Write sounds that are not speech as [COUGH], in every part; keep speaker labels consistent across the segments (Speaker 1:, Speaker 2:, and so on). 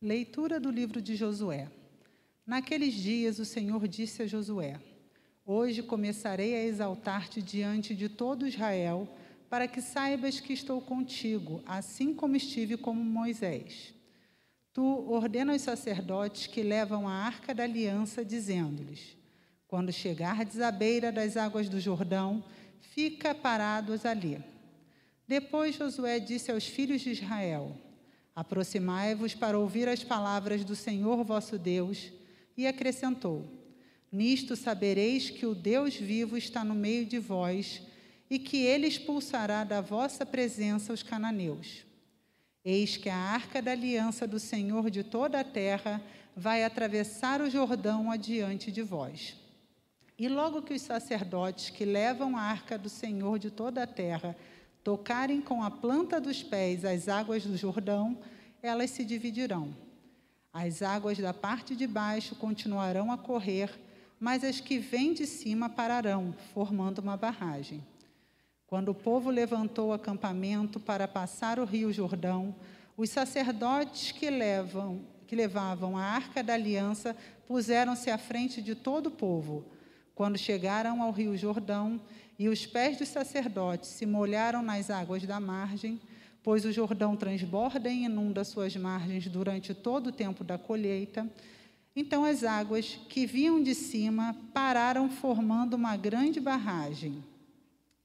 Speaker 1: Leitura do livro de Josué. Naqueles dias o Senhor disse a Josué: Hoje começarei a exaltar-te diante de todo Israel, para que saibas que estou contigo, assim como estive com Moisés. Tu ordena aos sacerdotes que levam a arca da aliança, dizendo-lhes: Quando chegardes à beira das águas do Jordão, fica parados ali. Depois Josué disse aos filhos de Israel: Aproximai-vos para ouvir as palavras do Senhor vosso Deus. E acrescentou: Nisto sabereis que o Deus vivo está no meio de vós e que ele expulsará da vossa presença os cananeus. Eis que a arca da aliança do Senhor de toda a terra vai atravessar o Jordão adiante de vós. E logo que os sacerdotes que levam a arca do Senhor de toda a terra tocarem com a planta dos pés as águas do Jordão, elas se dividirão. As águas da parte de baixo continuarão a correr, mas as que vêm de cima pararão, formando uma barragem. Quando o povo levantou o acampamento para passar o rio Jordão, os sacerdotes que, levam, que levavam a arca da aliança puseram-se à frente de todo o povo. Quando chegaram ao rio Jordão, e os pés dos sacerdotes se molharam nas águas da margem, pois o Jordão transborda e inunda suas margens durante todo o tempo da colheita. Então as águas que vinham de cima pararam, formando uma grande barragem,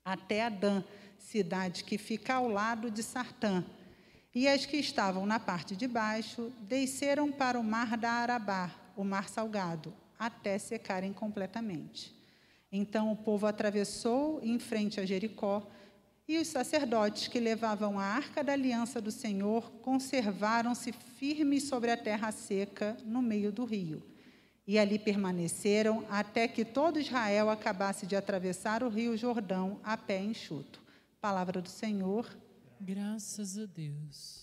Speaker 1: até Adã, cidade que fica ao lado de Sartã. E as que estavam na parte de baixo desceram para o mar da Arabá, o mar salgado, até secarem completamente. Então o povo atravessou em frente a Jericó, e os sacerdotes que levavam a arca da aliança do Senhor conservaram-se firmes sobre a terra seca, no meio do rio. E ali permaneceram até que todo Israel acabasse de atravessar o rio Jordão a pé enxuto. Palavra do Senhor.
Speaker 2: Graças a Deus.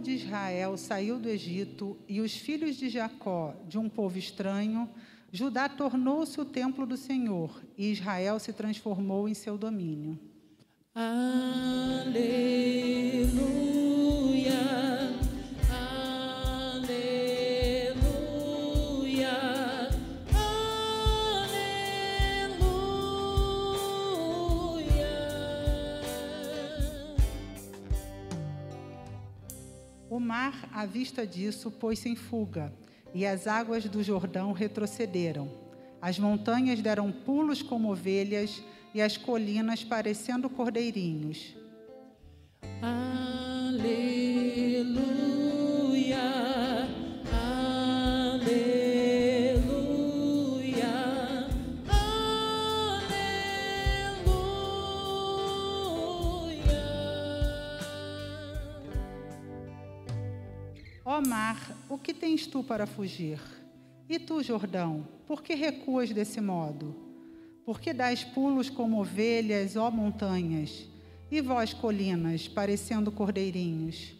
Speaker 1: De Israel saiu do Egito e os filhos de Jacó de um povo estranho, Judá tornou-se o templo do Senhor e Israel se transformou em seu domínio.
Speaker 2: Aleluia.
Speaker 1: À vista disso, pôs-se em fuga, e as águas do Jordão retrocederam. As montanhas deram pulos como ovelhas, e as colinas parecendo cordeirinhos. Mar, o que tens tu para fugir? E tu, Jordão, por que recuas desse modo? Por que dás pulos como ovelhas, ó montanhas? E vós, colinas, parecendo cordeirinhos?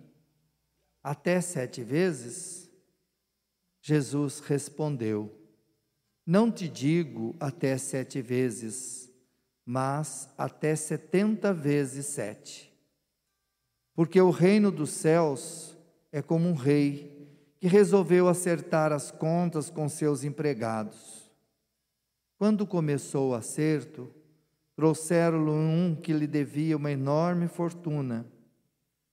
Speaker 3: Até sete vezes? Jesus respondeu: Não te digo até sete vezes, mas até setenta vezes sete. Porque o reino dos céus é como um rei que resolveu acertar as contas com seus empregados. Quando começou o acerto, trouxeram-lhe um que lhe devia uma enorme fortuna.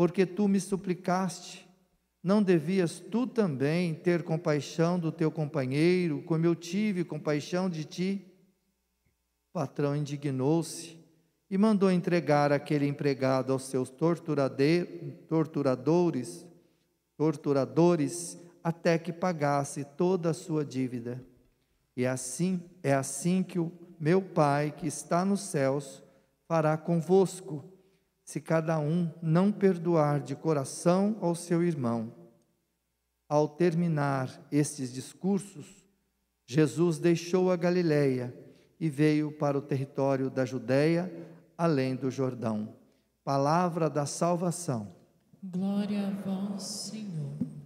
Speaker 3: porque tu me suplicaste. Não devias tu também ter compaixão do teu companheiro, como eu tive compaixão de ti? O patrão indignou-se e mandou entregar aquele empregado aos seus torturadores torturadores até que pagasse toda a sua dívida. E assim é assim que o meu Pai que está nos céus fará convosco, se cada um não perdoar de coração ao seu irmão. Ao terminar estes discursos, Jesus deixou a Galileia e veio para o território da Judéia, além do Jordão. Palavra da salvação.
Speaker 2: Glória a vós, Senhor.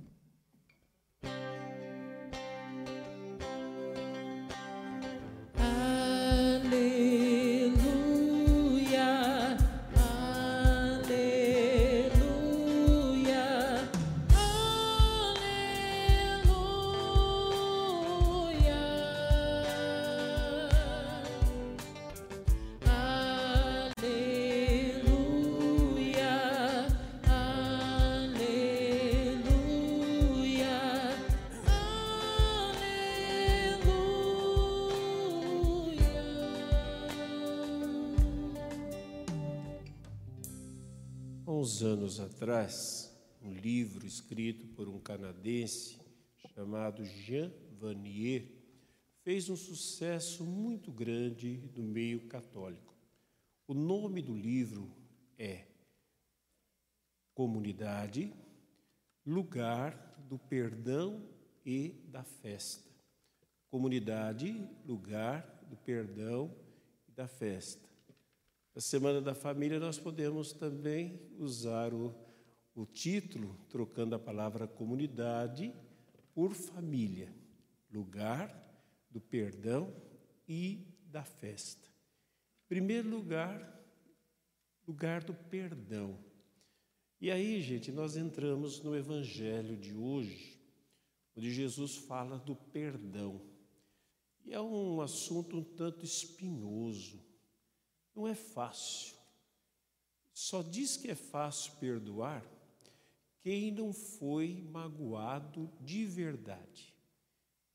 Speaker 4: Anos atrás, um livro escrito por um canadense chamado Jean Vanier fez um sucesso muito grande no meio católico. O nome do livro é Comunidade, Lugar do Perdão e da Festa. Comunidade, Lugar do Perdão e da Festa. Na Semana da Família, nós podemos também usar o, o título, trocando a palavra comunidade por família, lugar do perdão e da festa. Primeiro lugar, lugar do perdão. E aí, gente, nós entramos no Evangelho de hoje, onde Jesus fala do perdão. E é um assunto um tanto espinhoso Não é fácil. Só diz que é fácil perdoar quem não foi magoado de verdade,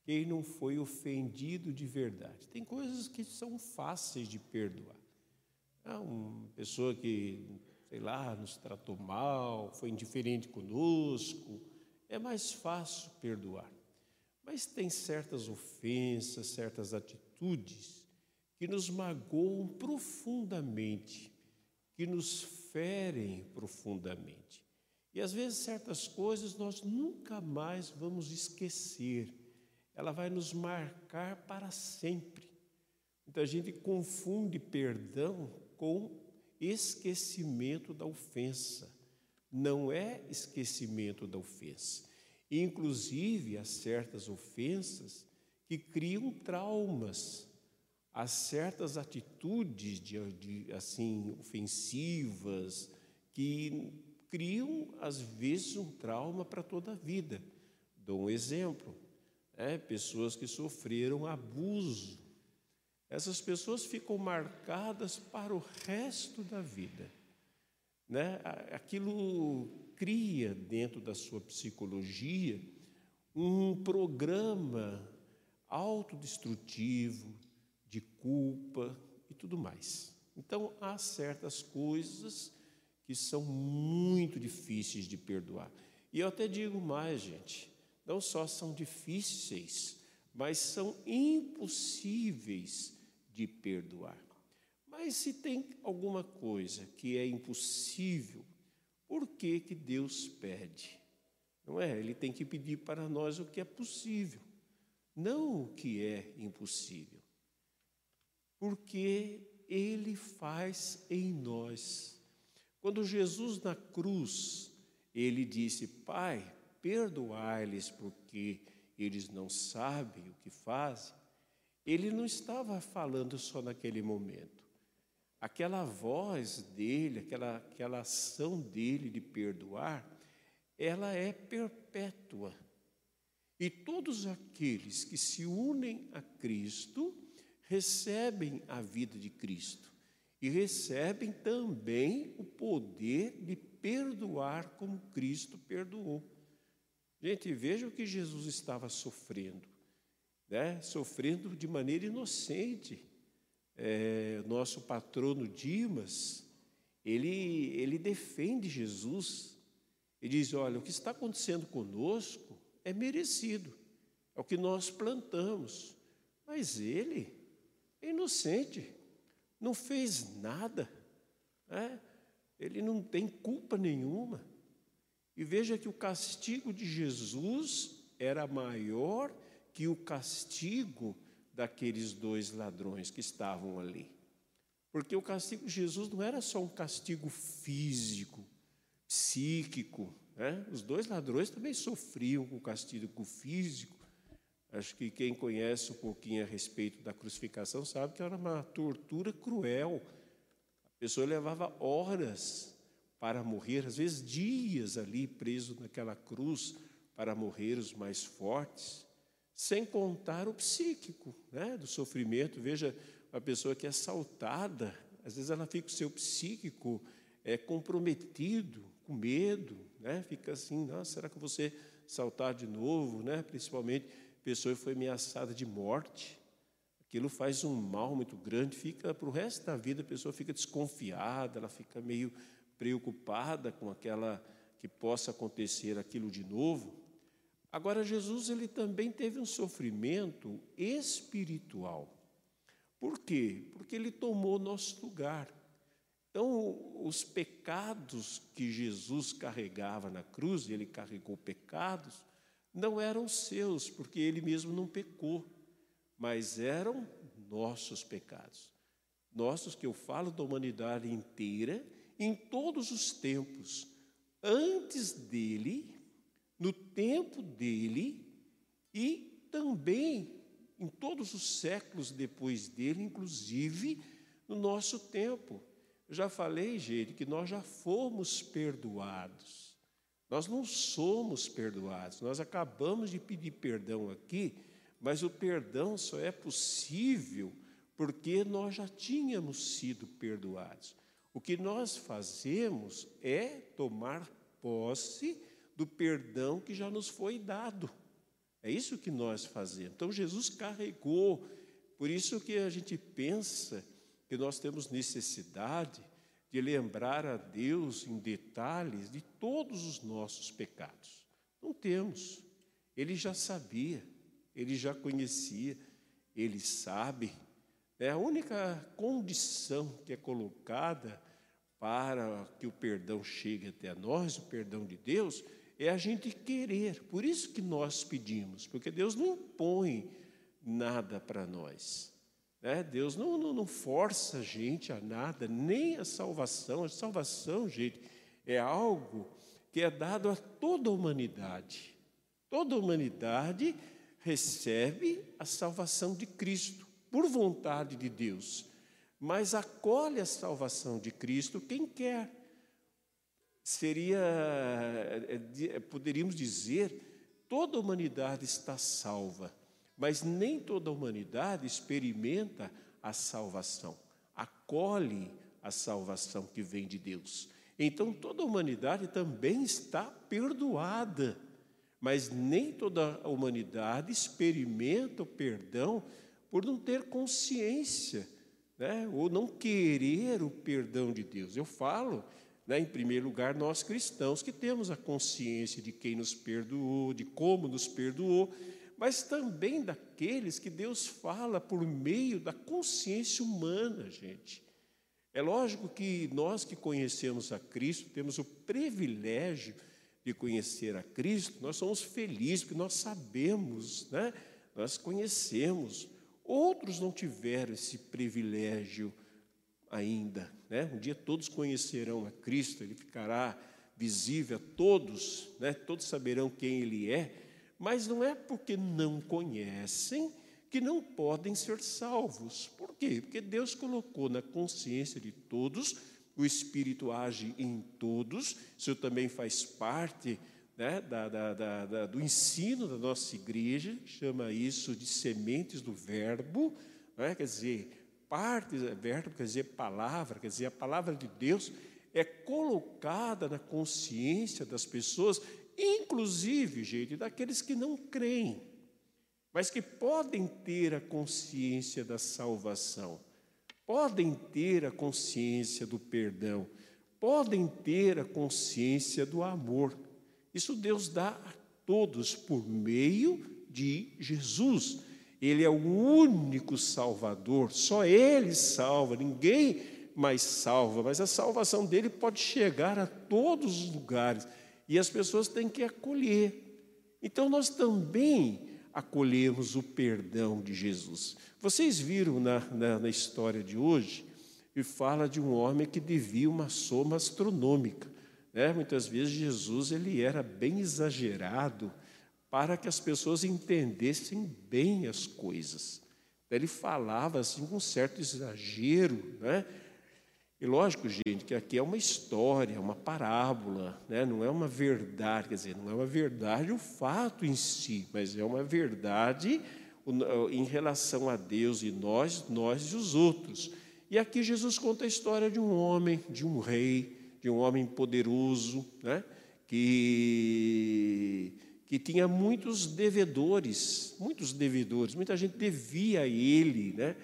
Speaker 4: quem não foi ofendido de verdade. Tem coisas que são fáceis de perdoar. Ah, uma pessoa que, sei lá, nos tratou mal, foi indiferente conosco, é mais fácil perdoar. Mas tem certas ofensas, certas atitudes que nos magoam profundamente, que nos ferem profundamente. E às vezes certas coisas nós nunca mais vamos esquecer, ela vai nos marcar para sempre. Muita gente confunde perdão com esquecimento da ofensa. Não é esquecimento da ofensa. Inclusive, há certas ofensas que criam traumas, há certas atitudes de, de assim ofensivas que criam, às vezes, um trauma para toda a vida. Dou um exemplo: né? pessoas que sofreram abuso. Essas pessoas ficam marcadas para o resto da vida. Né? Aquilo cria dentro da sua psicologia um programa autodestrutivo, de culpa e tudo mais. Então, há certas coisas que são muito difíceis de perdoar. E eu até digo mais, gente, não só são difíceis, mas são impossíveis de perdoar. Mas se tem alguma coisa que é impossível, por que, que Deus pede? Não é? Ele tem que pedir para nós o que é possível, não o que é impossível. Porque Ele faz em nós quando Jesus na cruz, ele disse: Pai, perdoai-lhes porque eles não sabem o que fazem. Ele não estava falando só naquele momento. Aquela voz dele, aquela, aquela ação dele de perdoar, ela é perpétua. E todos aqueles que se unem a Cristo recebem a vida de Cristo e recebem também o poder de perdoar como Cristo perdoou. Gente, veja o que Jesus estava sofrendo, né? sofrendo de maneira inocente. É, nosso patrono Dimas, ele, ele defende Jesus e diz: olha, o que está acontecendo conosco é merecido, é o que nós plantamos, mas ele inocente não fez nada, né? ele não tem culpa nenhuma. E veja que o castigo de Jesus era maior que o castigo daqueles dois ladrões que estavam ali. Porque o castigo de Jesus não era só um castigo físico, psíquico. Né? Os dois ladrões também sofriam com o castigo físico, Acho que quem conhece um pouquinho a respeito da crucificação sabe que era uma tortura cruel. A pessoa levava horas para morrer, às vezes dias ali preso naquela cruz para morrer os mais fortes, sem contar o psíquico, né, do sofrimento. Veja, uma pessoa que é assaltada, às vezes ela fica o seu psíquico é comprometido, com medo, né? Fica assim, será que ser saltar de novo, né? Principalmente pessoa foi ameaçada de morte, aquilo faz um mal muito grande, fica para o resto da vida a pessoa fica desconfiada, ela fica meio preocupada com aquela que possa acontecer aquilo de novo. Agora Jesus ele também teve um sofrimento espiritual. Por quê? Porque ele tomou nosso lugar. Então, os pecados que Jesus carregava na cruz, ele carregou pecados, não eram seus, porque ele mesmo não pecou, mas eram nossos pecados. Nossos, que eu falo da humanidade inteira, em todos os tempos, antes dele, no tempo dele e também em todos os séculos depois dele, inclusive no nosso tempo. Eu já falei, gente, que nós já fomos perdoados. Nós não somos perdoados, nós acabamos de pedir perdão aqui, mas o perdão só é possível porque nós já tínhamos sido perdoados. O que nós fazemos é tomar posse do perdão que já nos foi dado. É isso que nós fazemos. Então Jesus carregou, por isso que a gente pensa que nós temos necessidade de lembrar a Deus em detalhes de todos os nossos pecados. Não temos. Ele já sabia, ele já conhecia, ele sabe. É a única condição que é colocada para que o perdão chegue até nós, o perdão de Deus, é a gente querer. Por isso que nós pedimos, porque Deus não impõe nada para nós. Né? Deus não, não, não força a gente a nada, nem a salvação. A salvação, gente, é algo que é dado a toda a humanidade. Toda a humanidade recebe a salvação de Cristo, por vontade de Deus, mas acolhe a salvação de Cristo quem quer. Seria, é, é, poderíamos dizer, toda a humanidade está salva, mas nem toda a humanidade experimenta a salvação, acolhe a salvação que vem de Deus. Então toda a humanidade também está perdoada mas nem toda a humanidade experimenta o perdão por não ter consciência, né? ou não querer o perdão de Deus. Eu falo, né, em primeiro lugar, nós cristãos que temos a consciência de quem nos perdoou, de como nos perdoou, mas também daqueles que Deus fala por meio da consciência humana, gente. É lógico que nós que conhecemos a Cristo temos o privilégio de conhecer a Cristo, nós somos felizes, porque nós sabemos, né? nós conhecemos. Outros não tiveram esse privilégio ainda. Né? Um dia todos conhecerão a Cristo, ele ficará visível a todos, né? todos saberão quem ele é, mas não é porque não conhecem que não podem ser salvos. Por quê? Porque Deus colocou na consciência de todos o Espírito age em todos, isso também faz parte né, da, da, da, do ensino da nossa igreja, chama isso de sementes do verbo, né, quer dizer, parte, verbo quer dizer palavra, quer dizer, a palavra de Deus é colocada na consciência das pessoas, inclusive, gente, daqueles que não creem, mas que podem ter a consciência da salvação podem ter a consciência do perdão, podem ter a consciência do amor. Isso Deus dá a todos por meio de Jesus. Ele é o único Salvador, só Ele salva, ninguém mais salva, mas a salvação dele pode chegar a todos os lugares e as pessoas têm que acolher. Então nós também acolhemos o perdão de Jesus. Vocês viram na, na, na história de hoje, e fala de um homem que devia uma soma astronômica. Né? Muitas vezes Jesus ele era bem exagerado para que as pessoas entendessem bem as coisas. Ele falava assim com um certo exagero, né? E lógico, gente, que aqui é uma história, uma parábola, né? não é uma verdade, quer dizer, não é uma verdade o fato em si, mas é uma verdade em relação a Deus e nós, nós e os outros. E aqui Jesus conta a história de um homem, de um rei, de um homem poderoso, né? que, que tinha muitos devedores, muitos devedores, muita gente devia a ele, né?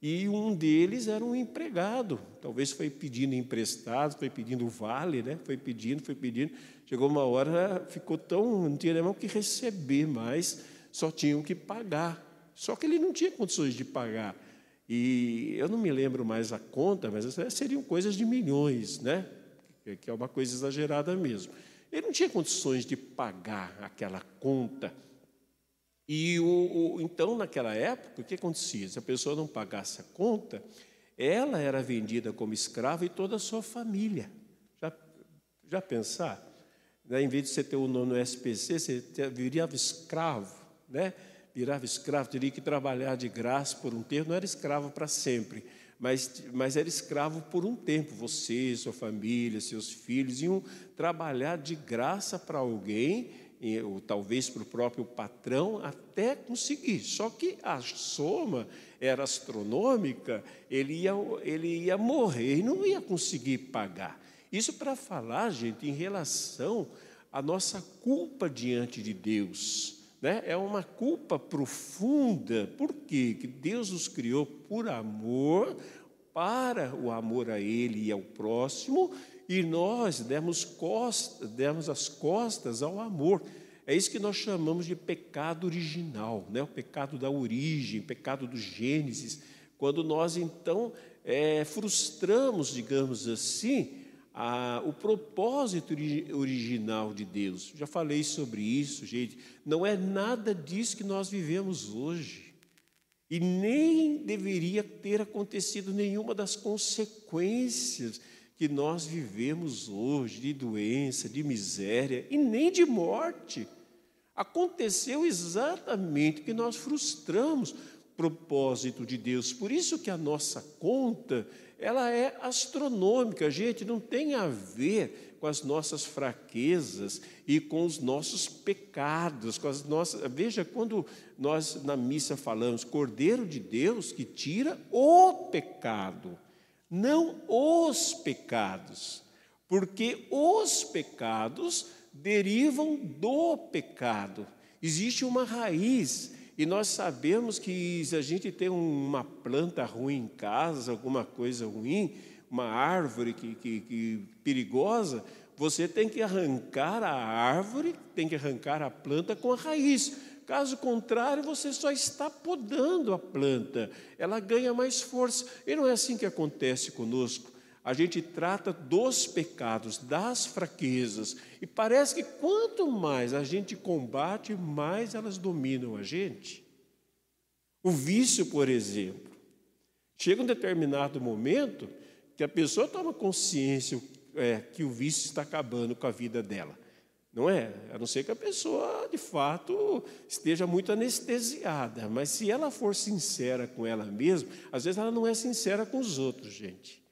Speaker 4: E um deles era um empregado, talvez foi pedindo emprestado, foi pedindo vale, né? foi pedindo, foi pedindo, chegou uma hora, ficou tão, não tinha nem o que receber mais, só tinham que pagar, só que ele não tinha condições de pagar, e eu não me lembro mais a conta, mas seriam coisas de milhões, né? que é uma coisa exagerada mesmo. Ele não tinha condições de pagar aquela conta, e o, o, então, naquela época, o que acontecia? Se a pessoa não pagasse a conta, ela era vendida como escrava e toda a sua família. Já, já pensar? Né? Em vez de você ter o nome no SPC, você virava escravo, né? virava escravo, teria que trabalhar de graça por um tempo, não era escravo para sempre, mas, mas era escravo por um tempo. Você, sua família, seus filhos iam trabalhar de graça para alguém ou talvez para o próprio patrão, até conseguir. Só que a soma era astronômica, ele ia, ele ia morrer e não ia conseguir pagar. Isso para falar, gente, em relação à nossa culpa diante de Deus. Né? É uma culpa profunda. Por quê? Que Deus nos criou por amor, para o amor a Ele e ao próximo, e nós demos, costa, as costas ao amor. É isso que nós chamamos de pecado original, né? o pecado da origem, pecado do Gênesis, quando nós então é, frustramos, digamos assim, a, o propósito original de Deus. Já falei sobre isso, gente. Não é nada disso que nós vivemos hoje. E nem deveria ter acontecido nenhuma das consequências que nós vivemos hoje, de doença, de miséria e nem de morte. Aconteceu exatamente que nós frustramos propósito de Deus. Por isso que a nossa conta, ela é astronômica, gente, não tem a ver com as nossas fraquezas e com os nossos pecados, com as nossas. Veja quando nós na missa falamos Cordeiro de Deus que tira o pecado não os pecados, porque os pecados derivam do pecado. Existe uma raiz, e nós sabemos que se a gente tem uma planta ruim em casa, alguma coisa ruim, uma árvore que, que, que perigosa, você tem que arrancar a árvore, tem que arrancar a planta com a raiz, Caso contrário, você só está podando a planta, ela ganha mais força. E não é assim que acontece conosco. A gente trata dos pecados, das fraquezas, e parece que quanto mais a gente combate, mais elas dominam a gente. O vício, por exemplo, chega um determinado momento que a pessoa toma consciência é, que o vício está acabando com a vida dela. Não é? A não ser que a pessoa, de fato, esteja muito anestesiada. Mas se ela for sincera com ela mesma, às vezes ela não é sincera com os outros, gente.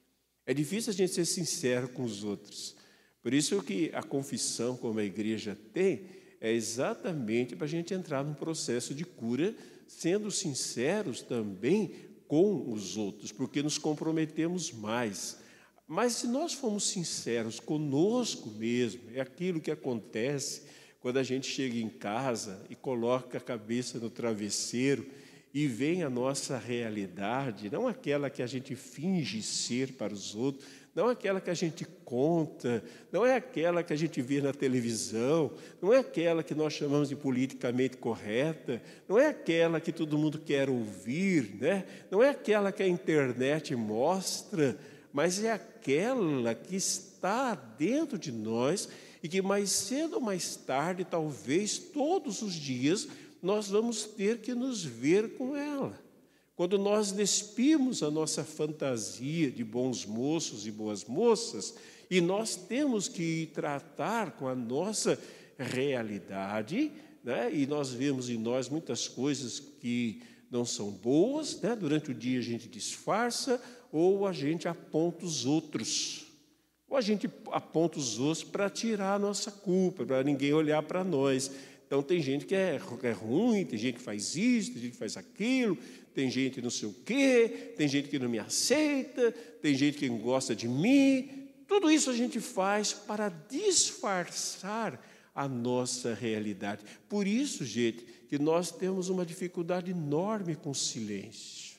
Speaker 4: É difícil a gente ser sincero com os outros. Por isso que a confissão, como a igreja tem, é exatamente para a gente entrar num processo de cura, sendo sinceros também com os outros, porque nos comprometemos mais mas se nós formos sinceros conosco mesmo, é aquilo que acontece quando a gente chega em casa e coloca a cabeça no travesseiro e vem a nossa realidade, não aquela que a gente finge ser para os outros, não aquela que a gente conta, não é aquela que a gente vê na televisão, não é aquela que nós chamamos de politicamente correta, não é aquela que todo mundo quer ouvir, né? não é aquela que a internet mostra, mas é aquela que está dentro de nós e que mais cedo ou mais tarde, talvez todos os dias, nós vamos ter que nos ver com ela. Quando nós despimos a nossa fantasia de bons moços e boas moças, e nós temos que tratar com a nossa realidade, né? e nós vemos em nós muitas coisas que não são boas, né? durante o dia a gente disfarça, ou a gente aponta os outros. Ou a gente aponta os outros para tirar a nossa culpa, para ninguém olhar para nós. Então tem gente que é, é, ruim, tem gente que faz isso, tem gente que faz aquilo, tem gente não sei o quê, tem gente que não me aceita, tem gente que não gosta de mim. Tudo isso a gente faz para disfarçar a nossa realidade. Por isso, gente, que nós temos uma dificuldade enorme com o silêncio.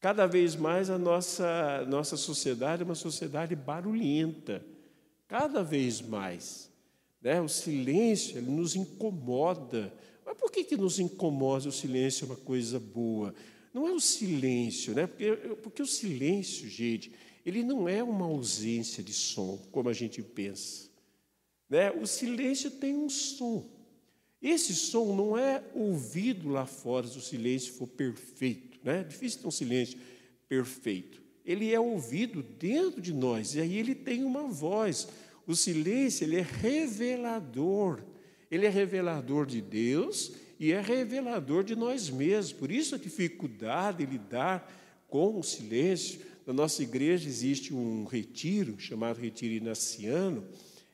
Speaker 4: Cada vez mais a nossa, nossa sociedade é uma sociedade barulhenta, cada vez mais. Né? O silêncio ele nos incomoda. Mas por que, que nos incomoda o silêncio é uma coisa boa? Não é o silêncio, né? porque, porque o silêncio, gente, ele não é uma ausência de som, como a gente pensa. Né? O silêncio tem um som. Esse som não é ouvido lá fora se o silêncio for perfeito. Né? É difícil ter um silêncio perfeito. Ele é ouvido dentro de nós, e aí ele tem uma voz. O silêncio, ele é revelador. Ele é revelador de Deus e é revelador de nós mesmos. Por isso a dificuldade de lidar com o silêncio. Na nossa igreja existe um retiro, chamado Retiro Inaciano,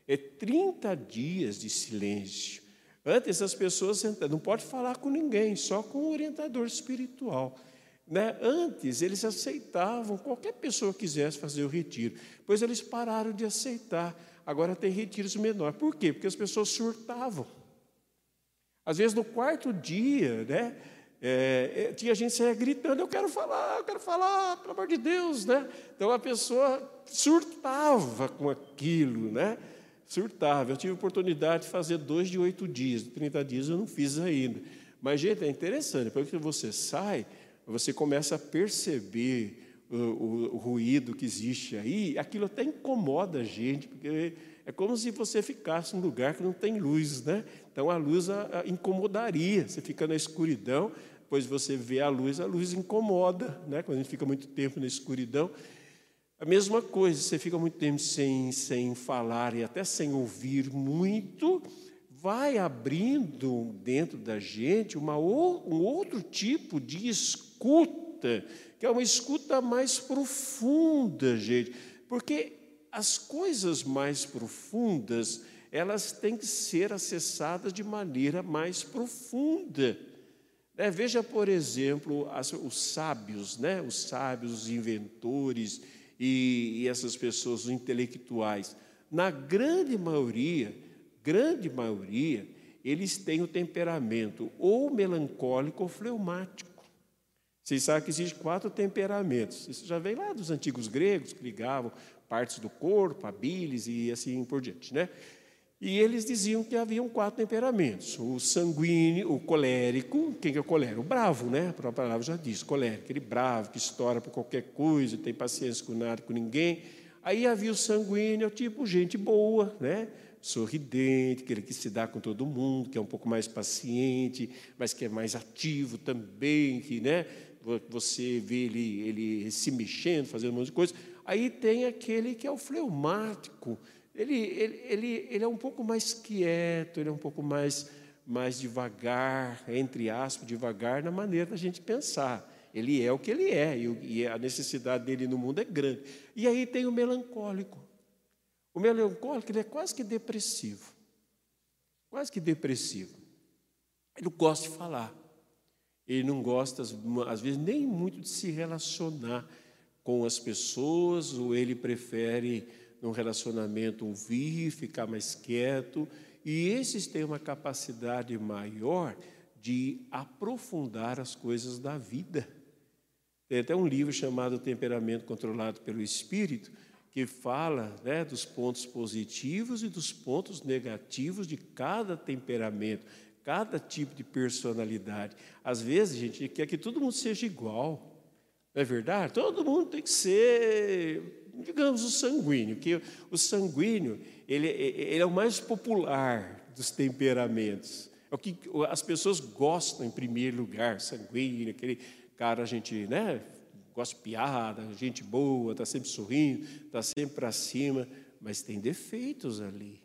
Speaker 4: É 30 dias de silêncio. Antes as pessoas não pode falar com ninguém, só com o orientador espiritual. Né? Antes eles aceitavam qualquer pessoa que quisesse fazer o retiro, pois eles pararam de aceitar. Agora tem retiros menores. Por quê? Porque as pessoas surtavam. Às vezes no quarto dia, né? É, é, tinha gente saia gritando, eu quero falar, eu quero falar, pelo amor de Deus, né? Então a pessoa surtava com aquilo, né? Surtava. Eu tive oportunidade de fazer dois de oito dias, 30 dias eu não fiz ainda. Mas, gente, é interessante, depois que você sai, você começa a perceber o, o, o ruído que existe aí, aquilo até incomoda a gente, porque é como se você ficasse num lugar que não tem luz, né? Então a luz a, a incomodaria. Você fica na escuridão, depois você vê a luz, a luz incomoda, né? Quando a gente fica muito tempo na escuridão. A mesma coisa, você fica muito tempo sem, sem falar e até sem ouvir muito, vai abrindo dentro da gente uma, um outro tipo de escuta, que é uma escuta mais profunda, gente. Porque as coisas mais profundas, elas têm que ser acessadas de maneira mais profunda. Né? Veja, por exemplo, as, os sábios, né? os sábios, os inventores e, e essas pessoas, os intelectuais. Na grande maioria, grande maioria, eles têm o temperamento ou melancólico ou fleumático. Vocês sabem que existem quatro temperamentos. Isso já vem lá dos antigos gregos, que ligavam partes do corpo, a bilis e assim por diante, né? E eles diziam que haviam quatro temperamentos: o sanguíneo, o colérico, quem que é o colérico? O bravo, né? A própria palavra já diz, colérico, aquele bravo que estoura por qualquer coisa, tem paciência com nada, com ninguém. Aí havia o sanguíneo, tipo gente boa, né? Sorridente, aquele que se dá com todo mundo, que é um pouco mais paciente, mas que é mais ativo também, que, né? Você vê ele, ele se mexendo, fazendo um monte de coisa. Aí tem aquele que é o fleumático. Ele, ele, ele, ele é um pouco mais quieto, ele é um pouco mais, mais devagar, entre aspas, devagar na maneira da gente pensar. Ele é o que ele é, e a necessidade dele no mundo é grande. E aí tem o melancólico. O melancólico ele é quase que depressivo. Quase que depressivo. Ele gosta de falar. Ele não gosta, às vezes, nem muito de se relacionar com as pessoas, ou ele prefere, num relacionamento, ouvir, ficar mais quieto. E esses têm uma capacidade maior de aprofundar as coisas da vida. Tem até um livro chamado Temperamento Controlado pelo Espírito, que fala né, dos pontos positivos e dos pontos negativos de cada temperamento, cada tipo de personalidade. Às vezes, a gente quer que todo mundo seja igual. Não é verdade? Todo mundo tem que ser, digamos, o sanguíneo, que o sanguíneo ele, ele é o mais popular dos temperamentos. É o que as pessoas gostam em primeiro lugar, sanguíneo, aquele cara, a gente, né, gosta de piada, gente boa, está sempre sorrindo, está sempre para cima, mas tem defeitos ali.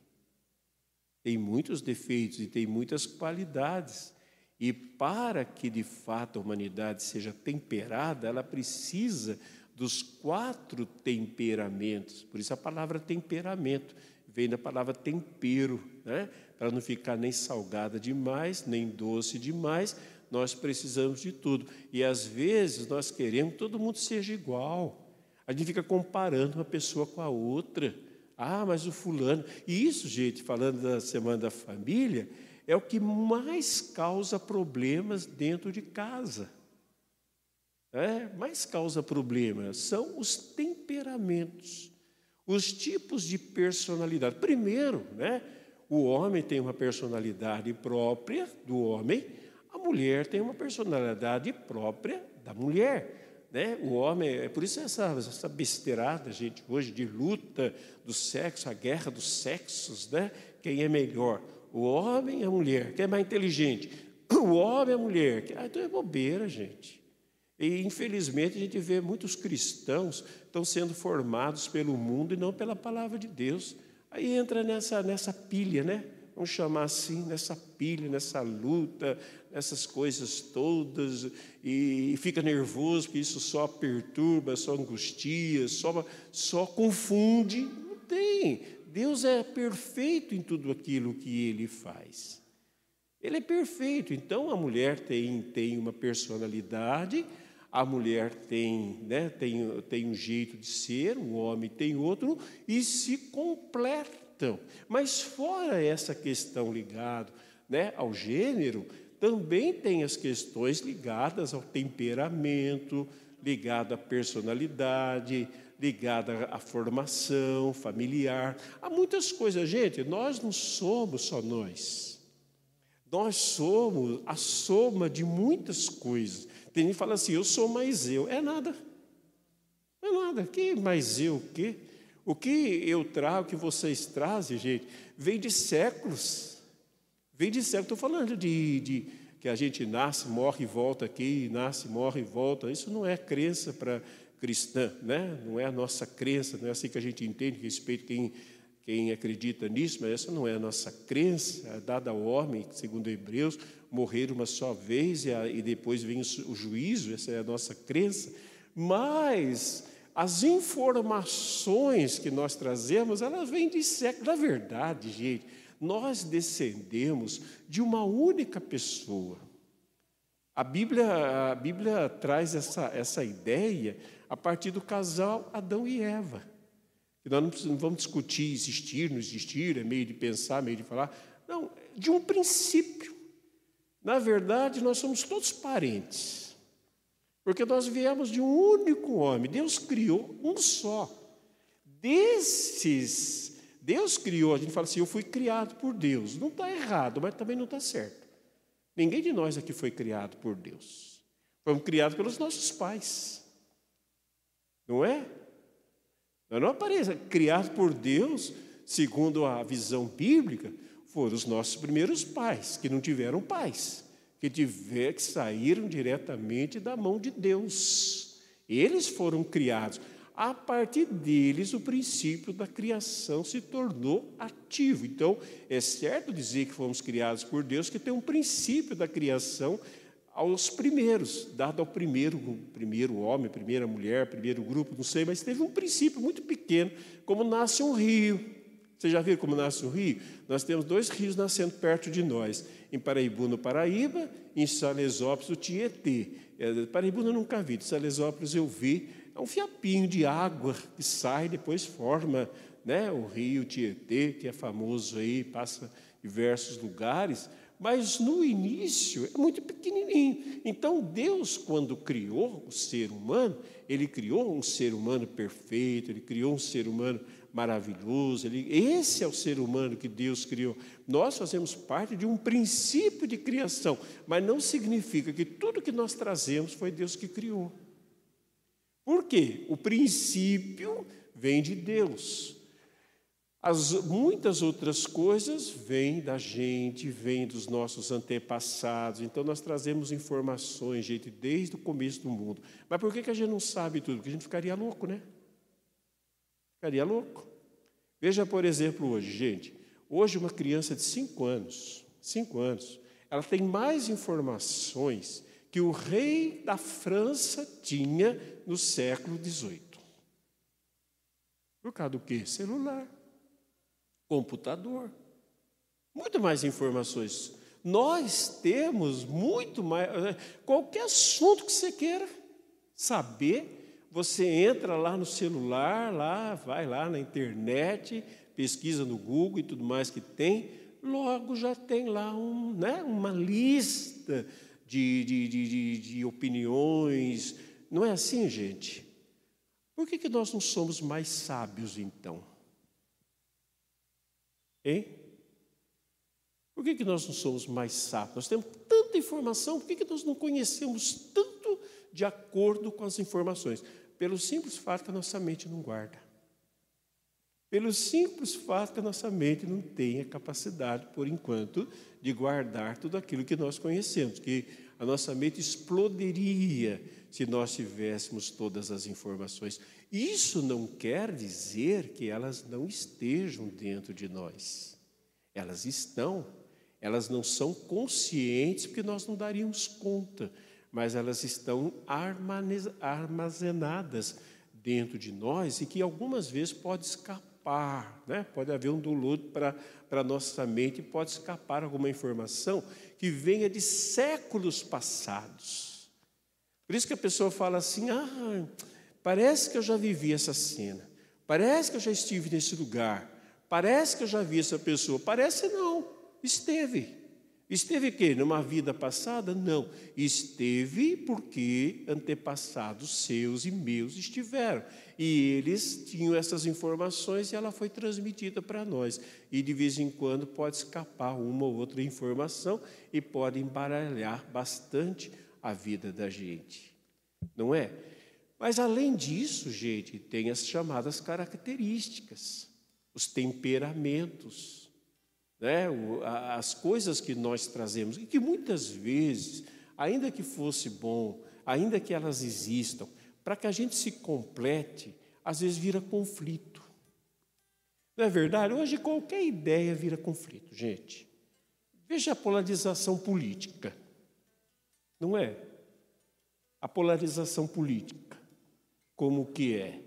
Speaker 4: Tem muitos defeitos e tem muitas qualidades. E para que de fato a humanidade seja temperada, ela precisa dos quatro temperamentos. Por isso a palavra temperamento vem da palavra tempero, né? Para não ficar nem salgada demais, nem doce demais, nós precisamos de tudo. E às vezes nós queremos que todo mundo seja igual. A gente fica comparando uma pessoa com a outra. Ah, mas o fulano. E isso, gente, falando da semana da família, é o que mais causa problemas dentro de casa. É, mais causa problemas são os temperamentos, os tipos de personalidade. Primeiro, né, o homem tem uma personalidade própria do homem, a mulher tem uma personalidade própria da mulher. Né? O homem, é por isso essa, essa besteirada, gente, hoje de luta do sexo, a guerra dos sexos, né? quem é melhor? O homem e a mulher, que é mais inteligente. [CLEARS THROAT] O homem e a mulher, ah, então é bobeira, gente. E infelizmente a gente vê muitos cristãos estão sendo formados pelo mundo e não pela palavra de Deus. Aí entra nessa, nessa pilha, né? Vamos chamar assim, nessa pilha, nessa luta, nessas coisas todas, e, fica nervoso, porque isso só perturba, só angustia, só, só confunde. Não tem. Deus é perfeito em tudo aquilo que ele faz. Ele é perfeito. Então a mulher tem, tem uma personalidade, a mulher tem, né, tem, tem um jeito de ser, o homem tem outro, e se completam. Mas fora essa questão ligada né, ao gênero, também tem as questões ligadas ao temperamento, ligada à personalidade, ligada à formação familiar. Há muitas coisas, gente, nós não somos só nós. Nós somos a soma de muitas coisas. Tem gente que fala assim, eu sou mais eu. É nada. É nada. Que mais eu o quê? O que eu trago, o que vocês trazem, gente, vem de séculos. Vem de séculos. Estou falando de, de que a gente nasce, morre e volta aqui, nasce, morre e volta. Isso não é crença para cristã, né? não é a nossa crença, não é assim que a gente entende, respeito quem, quem acredita nisso, mas essa não é a nossa crença, é dada ao homem, segundo Hebreus, morrer uma só vez e, a, e depois vem o, juízo, essa é a nossa crença. Mas as informações que nós trazemos, elas vêm de séculos. Na verdade, gente, nós descendemos de uma única pessoa. A Bíblia, a Bíblia traz essa, essa ideia a partir do casal Adão e Eva. Nós não vamos discutir existir, não existir, é meio de pensar, meio de falar. Não, de um princípio. Na verdade, nós somos todos parentes. Porque nós viemos de um único homem. Deus criou um só. Desses, Deus criou, a gente fala assim, eu fui criado por Deus. Não está errado, mas também não está certo. Ninguém de nós aqui foi criado por Deus. Fomos criados pelos nossos pais. Não é? Não apareça. Criados por Deus, segundo a visão bíblica, foram os nossos primeiros pais, que não tiveram pais, que tiveram que saíram diretamente da mão de Deus. Eles foram criados. A partir deles, o princípio da criação se tornou ativo. Então, é certo dizer que fomos criados por Deus, que tem um princípio da criação aos primeiros, dado ao primeiro, primeiro homem, primeira mulher, primeiro grupo, não sei, mas teve um princípio muito pequeno, como nasce um rio. Você já viu como nasce um rio? Nós temos dois rios nascendo perto de nós, em Paraíba, no Paraíba, em Salesópolis, o Tietê. É, Paraíba eu nunca vi, de Salesópolis eu vi, é um fiapinho de água que sai, depois forma né, o rio Tietê, que é famoso aí, passa diversos lugares, mas no início é muito pequenininho. Então, Deus, quando criou o ser humano, ele criou um ser humano perfeito, ele criou um ser humano maravilhoso. Ele, esse é o ser humano que Deus criou. Nós fazemos parte de um princípio de criação, mas não significa que tudo que nós trazemos foi Deus que criou. Por quê? O princípio vem de Deus. As, muitas outras coisas vêm da gente, vêm dos nossos antepassados. Então, nós trazemos informações, gente, desde o começo do mundo. Mas por que, que a gente não sabe tudo? Porque a gente ficaria louco, né? Ficaria louco. Veja, por exemplo, hoje, gente. Hoje, uma criança de 5 anos, 5 anos, ela tem mais informações que o rei da França tinha no século XVIII. Por causa do quê? Celular computador. Muito mais informações. Nós temos muito mais. Eh, qualquer assunto que você queira saber, você entra lá no celular, lá, vai lá na internet, pesquisa no Google e tudo mais que tem, logo já tem lá um, né, uma lista de, de, de, de, opiniões. Não é assim, gente? Por que, que nós não somos mais sábios então? Hein? Por que, que nós não somos mais sábios? Nós temos tanta informação, por que, que nós não conhecemos tanto de acordo com as informações? Pelo simples fato que a nossa mente não guarda. Pelo simples fato que a nossa mente não tem a capacidade, por enquanto, de guardar tudo aquilo que nós conhecemos, que a nossa mente explodiria se nós tivéssemos todas as informações. Isso não quer dizer que elas não estejam dentro de nós. Elas estão, elas não são conscientes porque nós não daríamos conta, mas elas estão armazenadas dentro de nós e que algumas vezes pode escapar né? pode haver um download para a nossa mente, pode escapar alguma informação que venha de séculos passados. Por isso que a pessoa fala assim: ah, parece que eu já vivi essa cena, parece que eu já estive nesse lugar, parece que eu já vi essa pessoa. Parece não, esteve. Esteve que numa vida passada? Não. Esteve porque antepassados seus e meus estiveram. E eles tinham essas informações e ela foi transmitida para nós. E de vez em quando pode escapar uma ou outra informação e pode embaralhar bastante a vida da gente. Não é? Mas além disso, gente, tem as chamadas características, os temperamentos né, as coisas que nós trazemos, e que muitas vezes, ainda que fosse bom, ainda que elas existam, para que a gente se complete, às vezes vira conflito. Não é verdade? Hoje qualquer ideia vira conflito, gente. Veja a polarização política. Não é? A polarização política, como que é?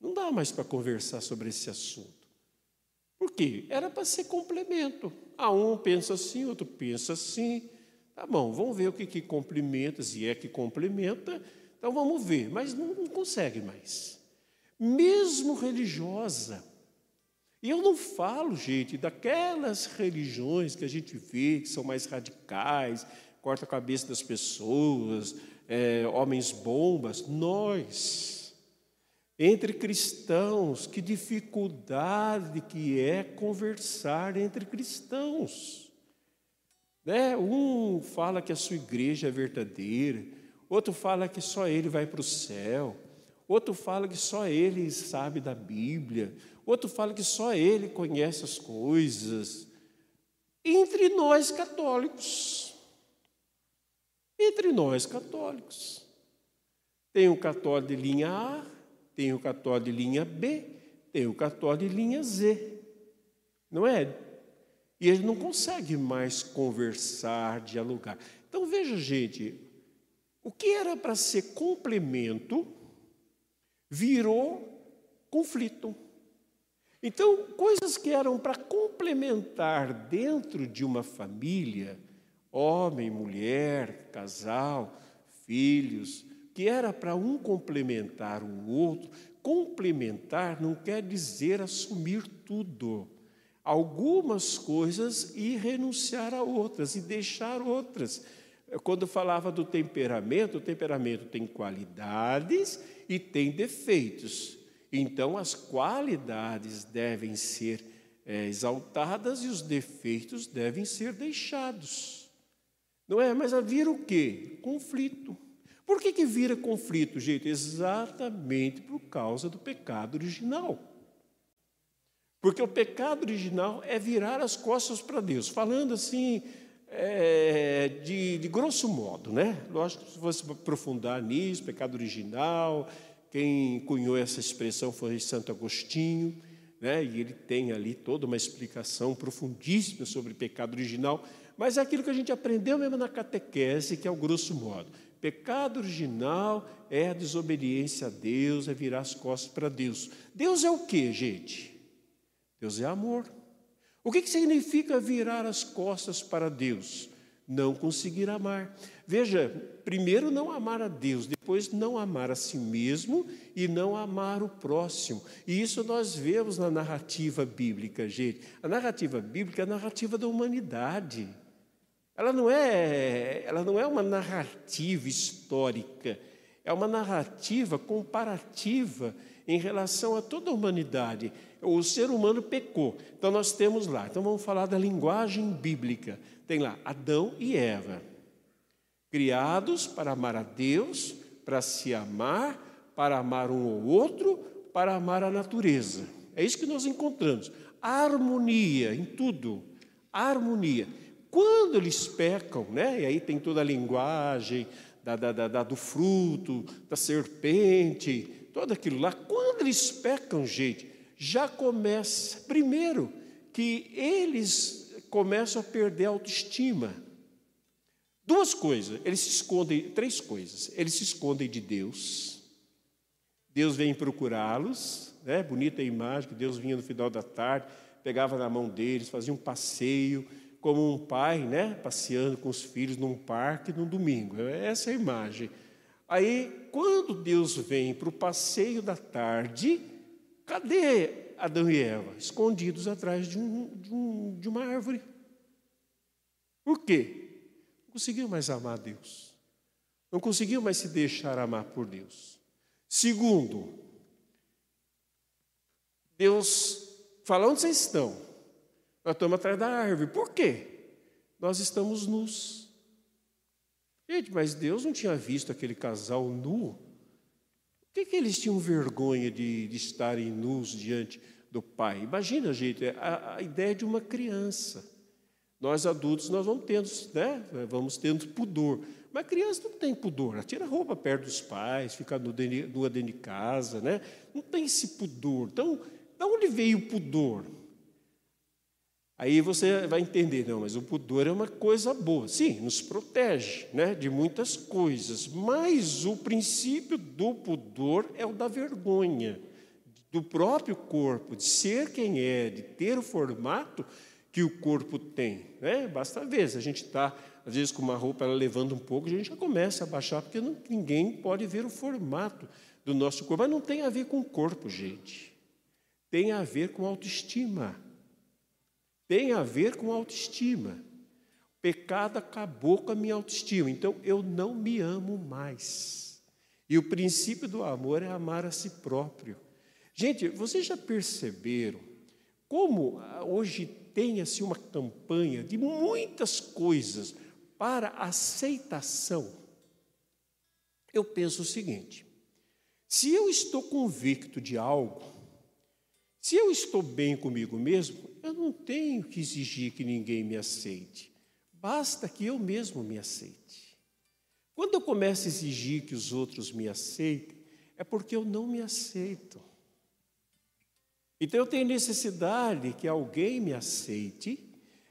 Speaker 4: Não dá mais para conversar sobre esse assunto. Por quê? Era para ser complemento. A ah, um pensa assim, outro pensa assim. Tá bom, vamos ver o que, que complementa, se é que complementa. Então vamos ver, mas não, não consegue mais. Mesmo religiosa. E eu não falo, gente, daquelas religiões que a gente vê que são mais radicais, corta a cabeça das pessoas, é, homens bombas. Nós entre cristãos, que dificuldade que é conversar entre cristãos. Né? Um fala que a sua igreja é verdadeira, outro fala que só ele vai para o céu, outro fala que só ele sabe da Bíblia, outro fala que só ele conhece as coisas. Entre nós católicos, entre nós católicos, tem um católico de linha A, tem o católico de linha B, tem o católico de linha Z. Não é? E ele não consegue mais conversar, dialogar. Então veja, gente, o que era para ser complemento virou conflito. Então, coisas que eram para complementar dentro de uma família, homem, mulher, casal, filhos, que era para um complementar o outro, complementar não quer dizer assumir tudo. Algumas coisas e renunciar a outras, e deixar outras. Quando falava do temperamento, o temperamento tem qualidades e tem defeitos. Então, as qualidades devem ser é, exaltadas e os defeitos devem ser deixados. Não é? Mas havia o quê? Conflito. Por que, que vira conflito, gente? Exatamente por causa do pecado original. Porque o pecado original é virar as costas para Deus. Falando assim, é, de, de, grosso modo, né? Lógico que se fosse aprofundar nisso, pecado original, quem cunhou essa expressão foi Santo Agostinho, né? E ele tem ali toda uma explicação profundíssima sobre pecado original, mas é aquilo que a gente aprendeu mesmo na catequese, que é o grosso modo. Pecado original é a desobediência a Deus, é virar as costas para Deus. Deus é o que, gente? Deus é amor. O que, que significa virar as costas para Deus? Não conseguir amar. Veja, primeiro não amar a Deus, depois não amar a si mesmo e não amar o próximo. E isso nós vemos na narrativa bíblica, gente. A narrativa bíblica é a narrativa da humanidade. Ela não é, ela não é uma narrativa histórica, é uma narrativa comparativa em relação a toda a humanidade. O ser humano pecou. Então nós temos lá. Então vamos falar da linguagem bíblica. Tem lá Adão e Eva, criados para amar a Deus, para se amar, para amar um ou outro, para amar a natureza. É isso que nós encontramos. Harmonia em tudo. Harmonia. Quando eles pecam, né? e aí tem toda a linguagem da, da, da, do fruto, da serpente, tudo aquilo lá. Quando eles pecam, gente, já começa, primeiro, que eles começam a perder a autoestima. Duas coisas, eles se escondem, três coisas. Eles se escondem de Deus, Deus vem procurá-los, né? bonita a imagem que Deus vinha no final da tarde, pegava na mão deles, fazia um passeio, como um pai, né, passeando com os filhos num parque no domingo. É essa a imagem. Aí, quando Deus vem para o passeio da tarde, cadê Adão e Eva? Escondidos atrás de, um, de, um, de uma árvore. Por quê? Não conseguiam mais amar Deus. Não conseguiam mais se deixar amar por Deus. Segundo, Deus fala: onde vocês estão? Nós estamos atrás da árvore. Por quê? Nós estamos nus. Gente, mas Deus não tinha visto aquele casal nu. Por que, que eles tinham vergonha de, de estarem nus diante do pai? Imagina, gente, a, a ideia de uma criança. Nós adultos, nós vamos tendo, né? vamos tendo pudor. Mas criança não tem pudor. Ela tira a roupa perto dos pais, fica nua dentro de casa, né? Não tem esse pudor. Então, de onde veio o pudor? Aí você vai entender, não, mas o pudor é uma coisa boa. Sim, nos protege né, de muitas coisas, mas o princípio do pudor é o da vergonha, do próprio corpo, de ser quem é, de ter o formato que o corpo tem. Né? Basta ver, se a gente está, às vezes, com uma roupa ela levando um pouco, a gente já começa a baixar, porque não, ninguém pode ver o formato do nosso corpo. Mas não tem a ver com o corpo, gente. Tem a ver com autoestima tem a ver com autoestima. O pecado acabou com a minha autoestima, então eu não me amo mais. E o princípio do amor é amar a si próprio. Gente, vocês já perceberam como ah, hoje tem assim uma campanha de muitas coisas para aceitação? Eu penso o seguinte: se eu estou convicto de algo, se eu estou bem comigo mesmo, eu não tenho que exigir que ninguém me aceite. Basta que eu mesmo me aceite. Quando eu começo a exigir que os outros me aceitem, é porque eu não me aceito. Então eu tenho necessidade que alguém me aceite,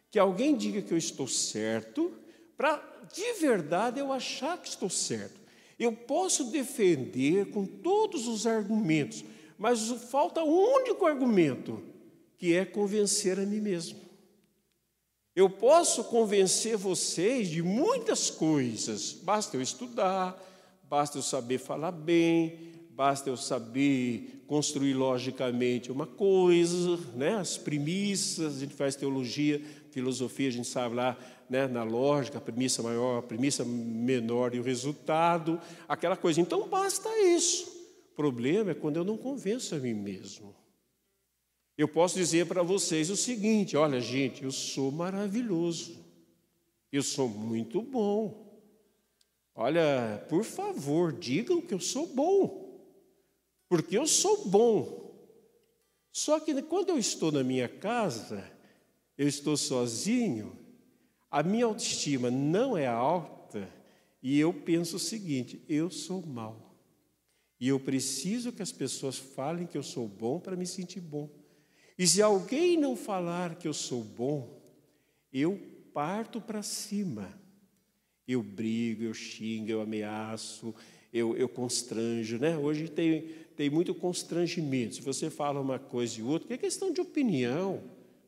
Speaker 4: que alguém diga que eu estou certo, para de verdade eu achar que estou certo. Eu posso defender com todos os argumentos, mas falta um único argumento que é convencer a mim mesmo. Eu posso convencer vocês de muitas coisas, basta eu estudar, basta eu saber falar bem, basta eu saber construir logicamente uma coisa, né? as premissas, a gente faz teologia, filosofia, a gente sabe lá né? na lógica, a premissa maior, a premissa menor e o resultado, aquela coisa. Então basta isso. O problema é quando eu não convenço a mim mesmo. Eu posso dizer para vocês o seguinte: olha, gente, eu sou maravilhoso, eu sou muito bom. Olha, por favor, digam que eu sou bom, porque eu sou bom. Só que quando eu estou na minha casa, eu estou sozinho, a minha autoestima não é alta e eu penso o seguinte: eu sou mal. E eu preciso que as pessoas falem que eu sou bom para me sentir bom. E se alguém não falar que eu sou bom, eu parto para cima. Eu brigo, eu xingo, eu ameaço, eu, eu constranjo. Né? Hoje tem, tem muito constrangimento. Se você fala uma coisa e outra, que é questão de opinião.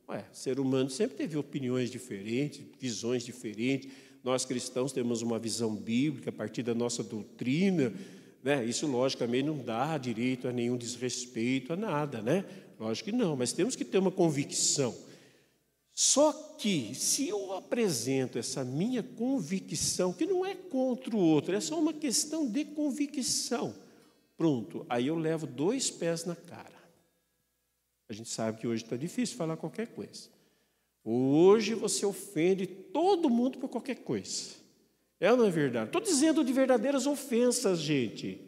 Speaker 4: Ué, ser humano sempre teve opiniões diferentes, visões diferentes. Nós cristãos temos uma visão bíblica a partir da nossa doutrina. Né? Isso, logicamente, não dá direito a nenhum desrespeito, a nada. Né? Lógico que não, mas temos que ter uma convicção. Só que, se eu apresento essa minha convicção, que não é contra o outro, é só uma questão de convicção, pronto, aí eu levo dois pés na cara. A gente sabe que hoje está difícil falar qualquer coisa. Hoje você ofende todo mundo por qualquer coisa. É ou não é verdade? Estou dizendo de verdadeiras ofensas, gente.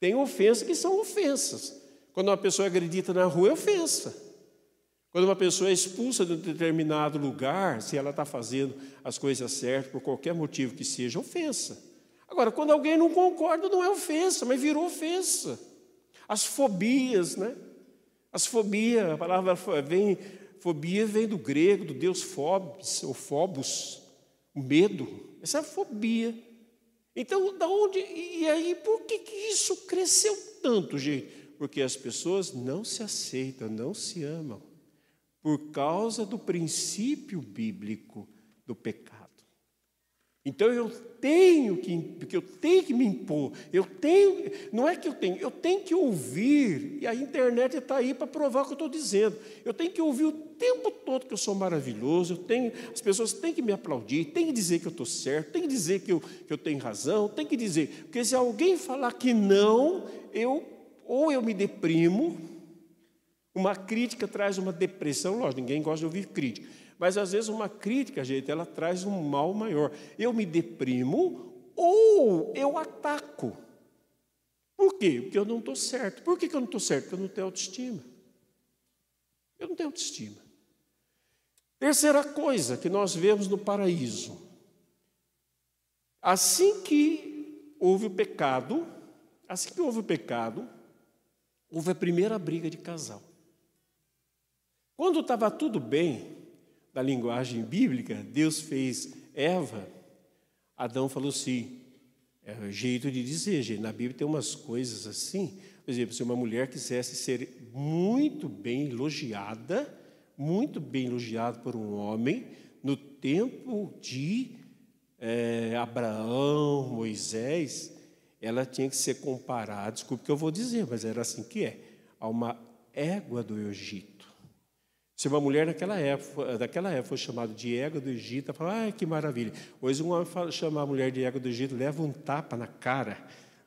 Speaker 4: Tem ofensas que são ofensas. Quando uma pessoa é agredida na rua, é ofensa. Quando uma pessoa é expulsa de um determinado lugar, se ela está fazendo as coisas certas, por qualquer motivo que seja, ofensa. Agora, quando alguém não concorda, não é ofensa, mas virou ofensa. As fobias, né? As fobias, a palavra vem, fobia vem do grego, do deus Phobos, ou Phobos, o medo. Essa é a fobia. Então, da onde. E aí, por que, que isso cresceu tanto, gente? Porque as pessoas não se aceitam, não se amam, por causa do princípio bíblico do pecado. Então eu tenho que, porque eu tenho que me impor, eu tenho, não é que eu tenho, eu tenho que ouvir, e a internet está aí para provar o que eu estou dizendo. Eu tenho que ouvir o tempo todo que eu sou maravilhoso, eu tenho, as pessoas têm que me aplaudir, têm que dizer que eu estou certo, têm que dizer que eu, que eu tenho razão, têm que dizer, porque se alguém falar que não, eu ou eu me deprimo, uma crítica traz uma depressão, lógico, ninguém gosta de ouvir crítica. Mas às vezes uma crítica, gente, ela traz um mal maior. Eu me deprimo ou eu ataco. Por quê? Porque eu não estou certo. Por que, que eu não estou certo? Porque eu não tenho autoestima. Eu não tenho autoestima. Terceira coisa que nós vemos no paraíso. Assim que houve o pecado, assim que houve o pecado, houve a primeira briga de casal. Quando estava tudo bem, da linguagem bíblica, Deus fez Eva, Adão falou assim, é o jeito de dizer, gente. Na Bíblia tem umas coisas assim. Por exemplo, se uma mulher quisesse ser muito bem elogiada, muito bem elogiada por um homem, no tempo de é, Abraão, Moisés, ela tinha que ser comparada, desculpe o que eu vou dizer, mas era assim que é, a uma égua do Egito. Se uma mulher naquela época, daquela época foi chamada de égua do Egito, ela fala, ah, que maravilha. Hoje um homem fala, chama a mulher de égua do Egito, leva um tapa na cara,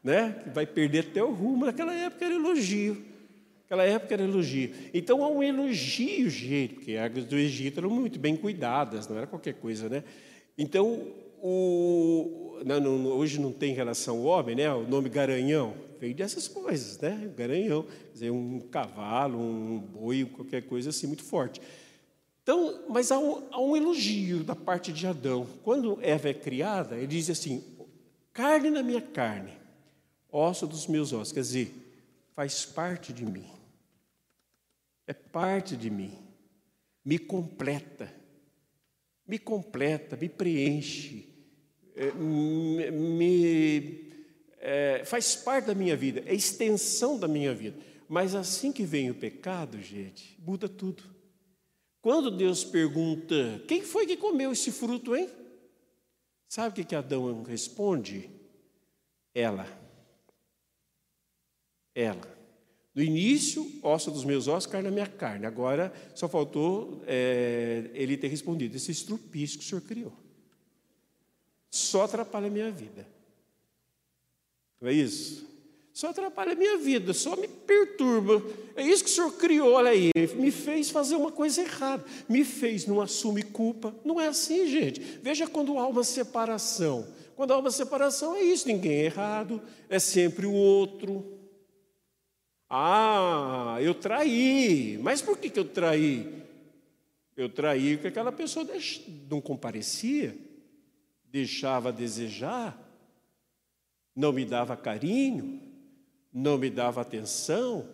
Speaker 4: né? vai perder até o rumo. Naquela época era elogio. Naquela época era elogio. Então há um elogio, gente, porque as águas do Egito eram muito bem cuidadas, não era qualquer coisa, né? Então, o, não, não, hoje não tem relação ao homem, né? O nome garanhão veio dessas coisas, né? Garanhão, quer dizer, um cavalo, um boi, qualquer coisa assim muito forte. Então, mas há um, há um elogio da parte de Adão. Quando Eva é criada, ele diz assim: carne na minha carne, osso dos meus ossos. Quer dizer, faz parte de mim. É parte de mim. Me completa. Me completa, me preenche, me, me é, faz parte da minha vida, é extensão da minha vida. Mas assim que vem o pecado, gente, muda tudo. Quando Deus pergunta: quem foi que comeu esse fruto, hein? Sabe o que, que Adão responde? Ela. Ela. No início, osso dos meus ossos, carne da minha carne. Agora, só faltou é, ele ter respondido: esse estrupício que o Senhor criou. Só atrapalha a minha vida. Não é isso? Só atrapalha a minha vida, só me perturba. É isso que o Senhor criou, olha aí, me fez fazer uma coisa errada, me fez não assume culpa. Não é assim, gente. Veja quando há uma separação. Quando há uma separação, é isso, ninguém é errado, é sempre o outro. Ah, eu traí, mas por que, que eu traí? Eu traí porque aquela pessoa não comparecia, deixava a desejar não me dava carinho, não me dava atenção,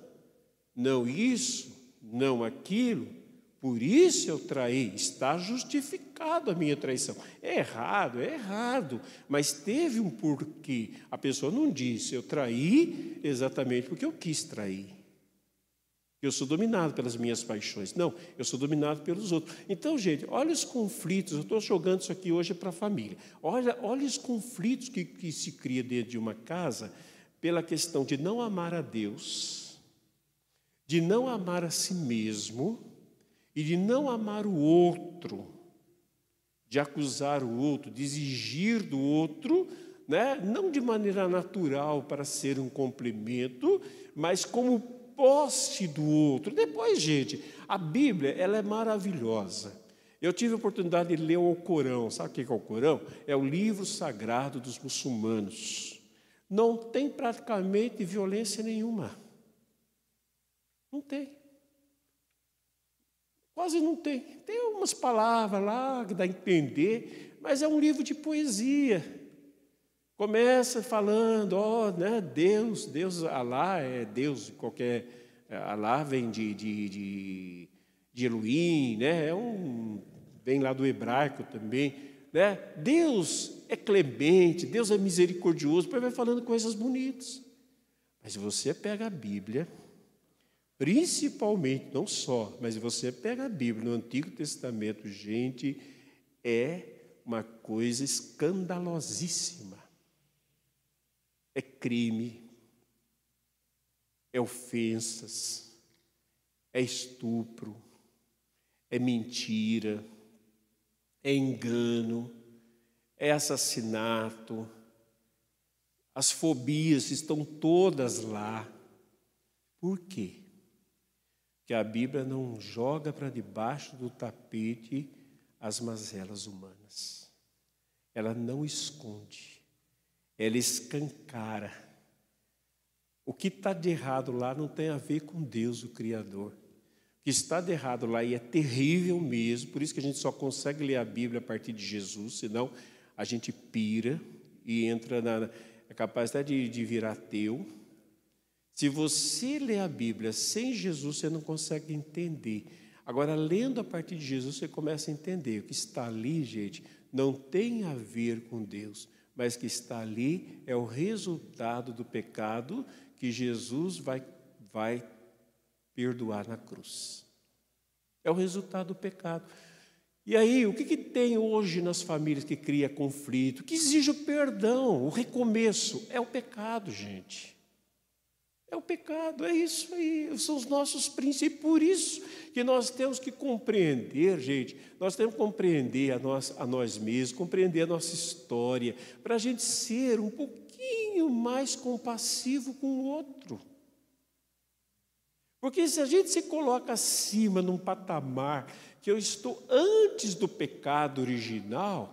Speaker 4: não isso, não aquilo. Por isso eu traí, está justificado a minha traição. É errado, é errado, mas teve um porquê. A pessoa não disse, eu traí exatamente porque eu quis trair. Eu sou dominado pelas minhas paixões. Não, eu sou dominado pelos outros. Então, gente, olha os conflitos. Eu estou jogando isso aqui hoje para a família. Olha, olha os conflitos que, que se cria dentro de uma casa pela questão de não amar a Deus, de não amar a si mesmo e de não amar o outro, de acusar o outro, de exigir do outro, né? não de maneira natural para ser um complemento, mas como posse do outro. Depois, gente, a Bíblia ela é maravilhosa. Eu tive a oportunidade de ler o Corão. Sabe o que é o Corão? É o livro sagrado dos muçulmanos. Não tem praticamente violência nenhuma. Não tem. Quase não tem. Tem umas palavras lá que dá a entender, mas é um livro de poesia. Começa falando, ó, oh, né, Deus, Deus, Alá é Deus, qualquer, é, Alá vem de, de, de, de Elohim, né, é um, vem lá do hebraico também, né, Deus é clemente, Deus é misericordioso, vai falando coisas bonitas. Mas você pega a Bíblia, principalmente, não só, mas você pega a Bíblia no Antigo Testamento, gente, é uma coisa escandalosíssima. É crime, é ofensas, é estupro, é mentira, é engano, é assassinato. As fobias estão todas lá. Por quê? Que a Bíblia não joga para debaixo do tapete as mazelas humanas. Ela não esconde, ela escancara. O que está de errado lá não tem a ver com Deus, o Criador. O que está de errado lá e é terrível mesmo, por isso que a gente só consegue ler a Bíblia a partir de Jesus, senão a gente pira e entra na. é capaz até de, de virar ateu. Se você lê a Bíblia sem Jesus, você não consegue entender. Agora, lendo a partir de Jesus, você começa a entender. O que está ali, gente, não tem a ver com Deus, mas que está ali é o resultado do pecado que Jesus vai, vai perdoar na cruz. É o resultado do pecado. E aí, o que, que tem hoje nas famílias que cria conflito, que exige o perdão, o recomeço? É o pecado, gente. É o pecado, é isso aí, são os nossos princípios. Por isso que nós temos que compreender, gente, nós temos que compreender a nós, a nós mesmos, compreender a nossa história, para a gente ser um pouquinho mais compassivo com o outro. Porque se a gente se coloca acima num patamar que eu estou antes do pecado original,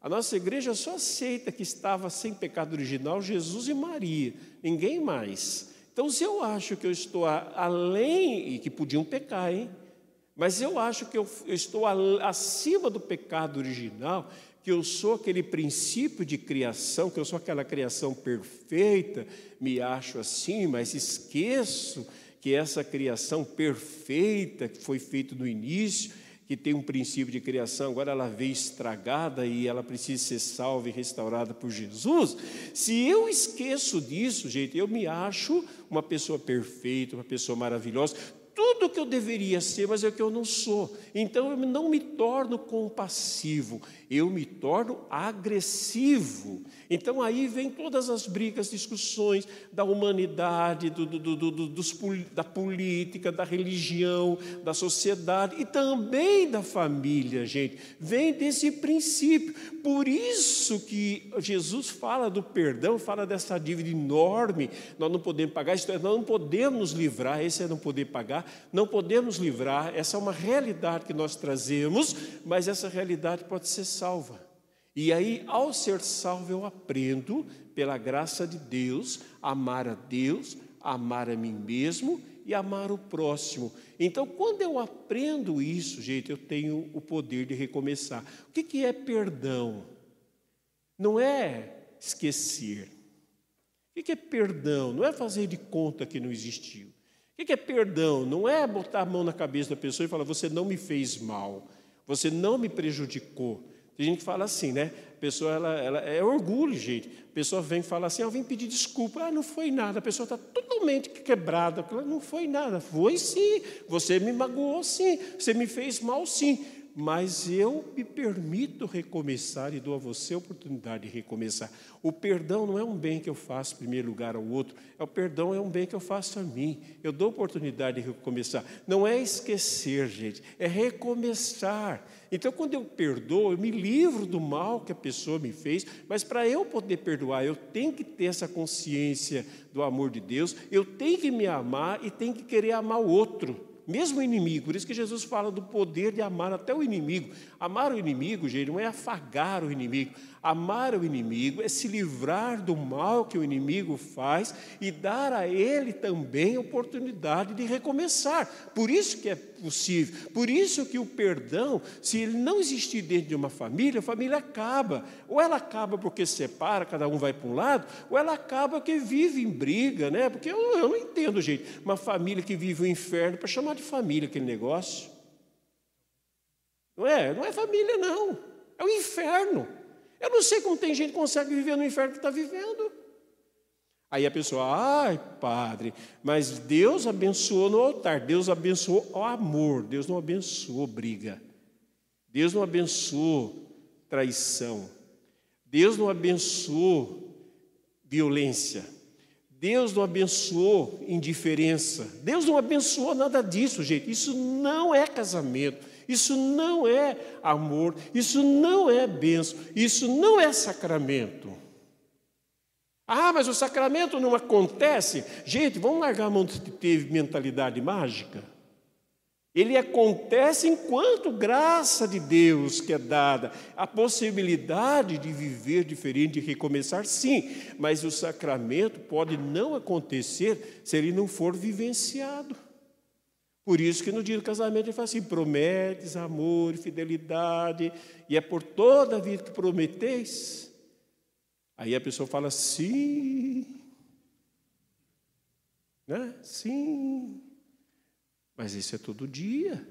Speaker 4: a nossa igreja só aceita que estava sem pecado original Jesus e Maria, ninguém mais. Então, se eu acho que eu estou além, e que podiam pecar, hein? Mas eu acho que eu, eu estou acima do pecado original, que eu sou aquele princípio de criação, que eu sou aquela criação perfeita, me acho assim, mas esqueço que essa criação perfeita que foi feita no início, que tem um princípio de criação, agora ela veio estragada e ela precisa ser salva e restaurada por Jesus. Se eu esqueço disso, gente, eu me acho uma pessoa perfeita, uma pessoa maravilhosa, tudo que eu deveria ser, mas é o que eu não sou. Então eu não me torno compassivo, eu me torno agressivo. Então aí vem todas as brigas, discussões da humanidade, do, do, do, dos, da política, da religião, da sociedade e também da família, gente. Vem desse princípio. Por isso que Jesus fala do perdão, fala dessa dívida enorme, nós não podemos pagar, isso, nós não podemos nos livrar, esse é não poder pagar, não podemos livrar, essa é uma realidade que nós trazemos, mas essa realidade pode ser salva. E aí, ao ser salvo, eu aprendo, pela graça de Deus, amar a Deus, amar a mim mesmo e amar o próximo. Então, quando eu aprendo isso, gente, eu tenho o poder de recomeçar. O que, que é perdão? Não é esquecer. O que, que é perdão? Não é fazer de conta que não existiu. O que é perdão? Não é botar a mão na cabeça da pessoa e falar: você não me fez mal, você não me prejudicou. Tem gente que fala assim, né? A pessoa, ela, ela é orgulho, gente. A pessoa vem falar assim, ah, eu vim pedir desculpa. Ah, não foi nada. A pessoa está totalmente quebrada. Não foi nada. Foi sim. Você me magoou sim. Você me fez mal sim mas eu me permito recomeçar e dou a você a oportunidade de recomeçar. O perdão não é um bem que eu faço em primeiro lugar ao outro, é o perdão é um bem que eu faço a mim. Eu dou a oportunidade de recomeçar. Não é esquecer, gente, é recomeçar. Então, quando eu perdoo, eu me livro do mal que a pessoa me fez, mas para eu poder perdoar, eu tenho que ter essa consciência do amor de Deus, eu tenho que me amar e tenho que querer amar o outro mesmo o inimigo. Por isso que Jesus fala do poder de amar até o inimigo. Amar o inimigo, gente, não é afagar o inimigo. Amar o inimigo é se livrar do mal que o inimigo faz e dar a ele também a oportunidade de recomeçar. Por isso que é possível. Por isso que o perdão, se ele não existir dentro de uma família, a família acaba. Ou ela acaba porque se separa, cada um vai para um lado, ou ela acaba porque vive em briga, né? Porque eu, eu não entendo, gente, uma família que vive o um inferno para chamar de família aquele negócio. Não é? Não é família, não. É o inferno. Eu não sei como tem gente que consegue viver no inferno que está vivendo. Aí a pessoa, ai, padre, mas Deus abençoou no altar, Deus abençoou o amor, Deus não abençoou briga, Deus não abençoou traição, Deus não abençoou violência, Deus não abençoou indiferença, Deus não abençoou nada disso, gente. Isso não é casamento, isso não é amor, isso não é benção, isso não é sacramento. Ah, mas o sacramento não acontece. Gente, vamos largar a mão de ter mentalidade mágica? Ele acontece enquanto graça de Deus que é dada, a possibilidade de viver diferente, de recomeçar, sim, mas o sacramento pode não acontecer se ele não for vivenciado. Por isso que no dia do casamento ele fala assim: prometes amor e fidelidade, e é por toda a vida que prometeis. Aí a pessoa fala sim, né? Sim, mas isso é todo dia,